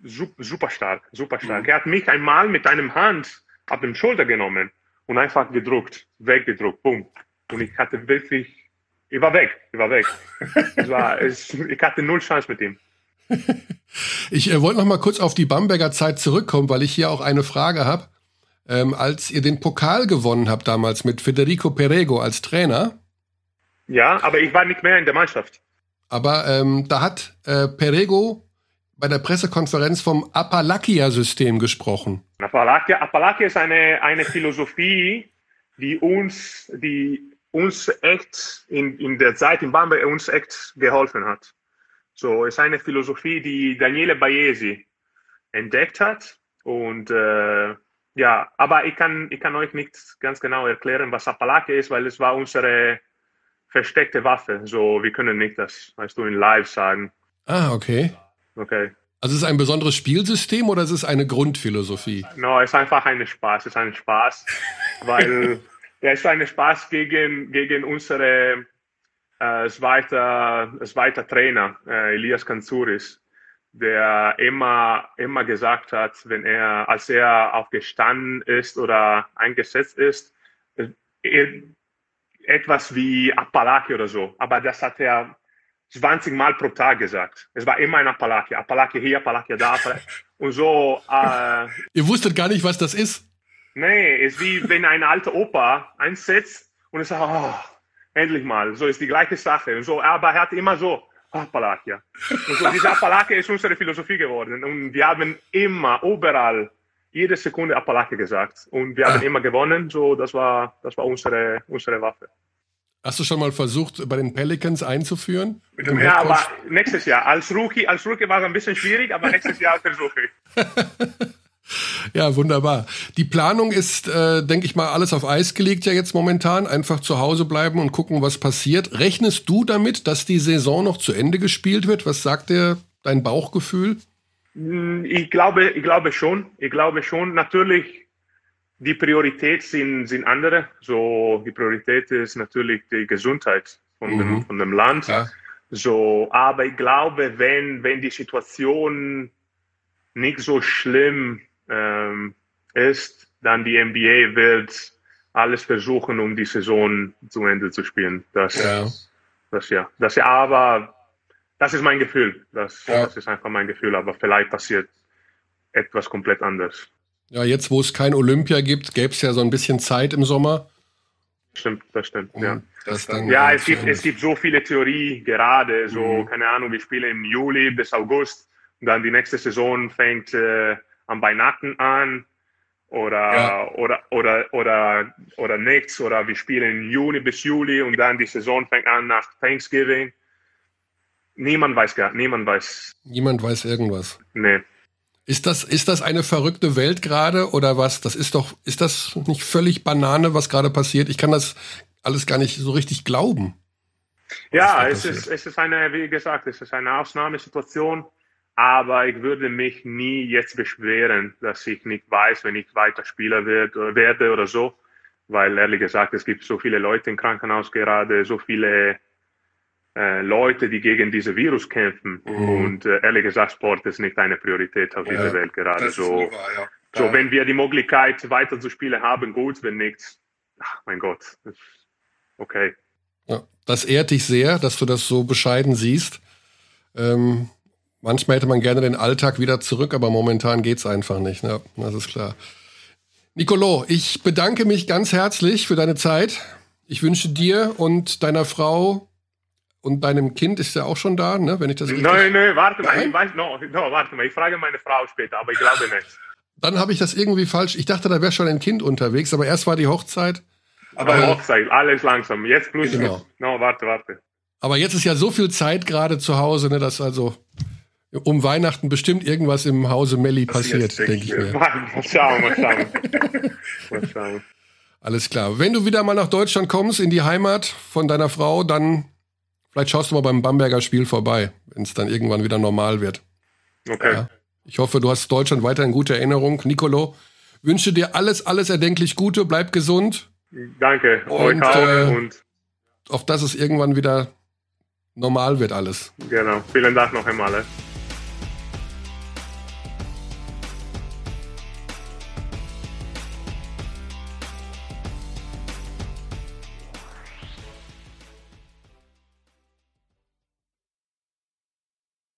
super stark, super stark. Mhm. Er hat mich einmal mit einem Hand auf dem Schulter genommen und einfach gedruckt, weggedruckt, bumm. Und ich hatte wirklich, ich war weg, ich war weg. es war, es, ich hatte null Chance mit ihm. ich äh, wollte noch mal kurz auf die Bamberger Zeit zurückkommen, weil ich hier auch eine Frage habe. Ähm, als ihr den Pokal gewonnen habt damals mit Federico Perego als Trainer. Ja, aber ich war nicht mehr in der Mannschaft. Aber ähm, da hat äh, Perego bei der Pressekonferenz vom Appalachia-System gesprochen. Appalachia, Appalachia ist eine, eine Philosophie, die uns, die uns echt in, in der Zeit in Bamberg uns echt geholfen hat. So ist eine Philosophie, die Daniele Baesi entdeckt hat und äh, ja, aber ich kann, ich kann euch nicht ganz genau erklären, was Appalachia ist, weil es war unsere versteckte Waffe. So, wir können nicht das, weißt du, in Live sagen. Ah, okay. Okay. Also ist es ein besonderes Spielsystem oder ist es eine Grundphilosophie? No, es ist einfach ein Spaß. Es ist ein Spaß, weil ja, es ist ein Spaß gegen, gegen unsere äh, zweiter, zweiter Trainer, äh, Elias Kanzouris, der immer, immer gesagt hat, wenn er, als er aufgestanden ist oder eingesetzt ist, äh, etwas wie Appalachia oder so. Aber das hat er 20 Mal pro Tag gesagt. Es war immer ein Appalachia. Appalachia hier, Appalachia da. Und so. Äh, Ihr wusstet gar nicht, was das ist? Nee, es ist wie wenn ein alter Opa einsetzt und es sagt, oh, endlich mal. So ist die gleiche Sache. Und so, aber er hat immer so, Appalachia. Und so, diese Appalachia ist unsere Philosophie geworden. Und wir haben immer, überall, jede Sekunde Appalachia gesagt. Und wir haben ah. immer gewonnen. So, das war, das war unsere, unsere Waffe. Hast du schon mal versucht, bei den Pelicans einzuführen? Ja, aber nächstes Jahr. Als Rookie, als Rookie war es ein bisschen schwierig, aber nächstes Jahr versuche ich. ja, wunderbar. Die Planung ist, äh, denke ich mal, alles auf Eis gelegt ja jetzt momentan. Einfach zu Hause bleiben und gucken, was passiert. Rechnest du damit, dass die Saison noch zu Ende gespielt wird? Was sagt dir dein Bauchgefühl? Hm, ich glaube, ich glaube schon. Ich glaube schon. Natürlich die Priorität sind, sind andere. So, die Priorität ist natürlich die Gesundheit von, mhm. dem, von dem Land. Ja. So, aber ich glaube, wenn, wenn die Situation nicht so schlimm ähm, ist, dann die NBA wird alles versuchen, um die Saison zu Ende zu spielen. Das, ja. das ja, das ja, aber das ist mein Gefühl. Das, ja. das ist einfach mein Gefühl, aber vielleicht passiert etwas komplett anderes. Ja, jetzt, wo es kein Olympia gibt, gäbe es ja so ein bisschen Zeit im Sommer. Stimmt, das stimmt, ja. Das ja, es gibt, es gibt so viele Theorie gerade, so, mhm. keine Ahnung, wir spielen im Juli bis August und dann die nächste Saison fängt äh, am Weihnachten an oder, ja. oder, oder, oder, oder nichts oder wir spielen Juni bis Juli und dann die Saison fängt an nach Thanksgiving. Niemand weiß gar, niemand weiß. Niemand weiß irgendwas. Nee. Ist das, ist das eine verrückte Welt gerade oder was? Das ist doch, ist das nicht völlig Banane, was gerade passiert? Ich kann das alles gar nicht so richtig glauben. Ja, es ist, es ist eine, wie gesagt, es ist eine Ausnahmesituation, aber ich würde mich nie jetzt beschweren, dass ich nicht weiß, wenn ich weiter Spieler wird, werde oder so. weil ehrlich gesagt, es gibt so viele Leute im Krankenhaus gerade, so viele äh, Leute, die gegen dieses Virus kämpfen. Mhm. Und äh, ehrlich gesagt, Sport ist nicht eine Priorität auf dieser Welt gerade. So, wahr, ja. so, wenn wir die Möglichkeit weiter zu spielen haben, gut, wenn nicht, ach mein Gott, okay. Ja, das ehrt dich sehr, dass du das so bescheiden siehst. Ähm, manchmal hätte man gerne den Alltag wieder zurück, aber momentan geht es einfach nicht. Ne? Das ist klar. Nicolo, ich bedanke mich ganz herzlich für deine Zeit. Ich wünsche dir und deiner Frau und deinem Kind ist ja auch schon da, ne? Wenn ich das richtig Nein, nein, warte mal, ich weiß, no, no, warte mal, ich frage meine Frau später, aber ich glaube nicht. Dann habe ich das irgendwie falsch. Ich dachte, da wäre schon ein Kind unterwegs, aber erst war die Hochzeit. Aber äh, Hochzeit, alles langsam. Jetzt plus genau. No, warte, warte. Aber jetzt ist ja so viel Zeit gerade zu Hause, ne, dass also um Weihnachten bestimmt irgendwas im Hause Melli passiert, denke ich mir. Mal schauen, mal schauen. mal schauen. Alles klar. Wenn du wieder mal nach Deutschland kommst, in die Heimat von deiner Frau, dann vielleicht schaust du mal beim Bamberger Spiel vorbei, wenn es dann irgendwann wieder normal wird. Okay. Ja. Ich hoffe, du hast Deutschland weiter in guter Erinnerung. Nicolo, wünsche dir alles, alles erdenklich Gute, bleib gesund. Danke, und, äh, und auf dass es irgendwann wieder normal wird alles. Genau. Vielen Dank noch einmal.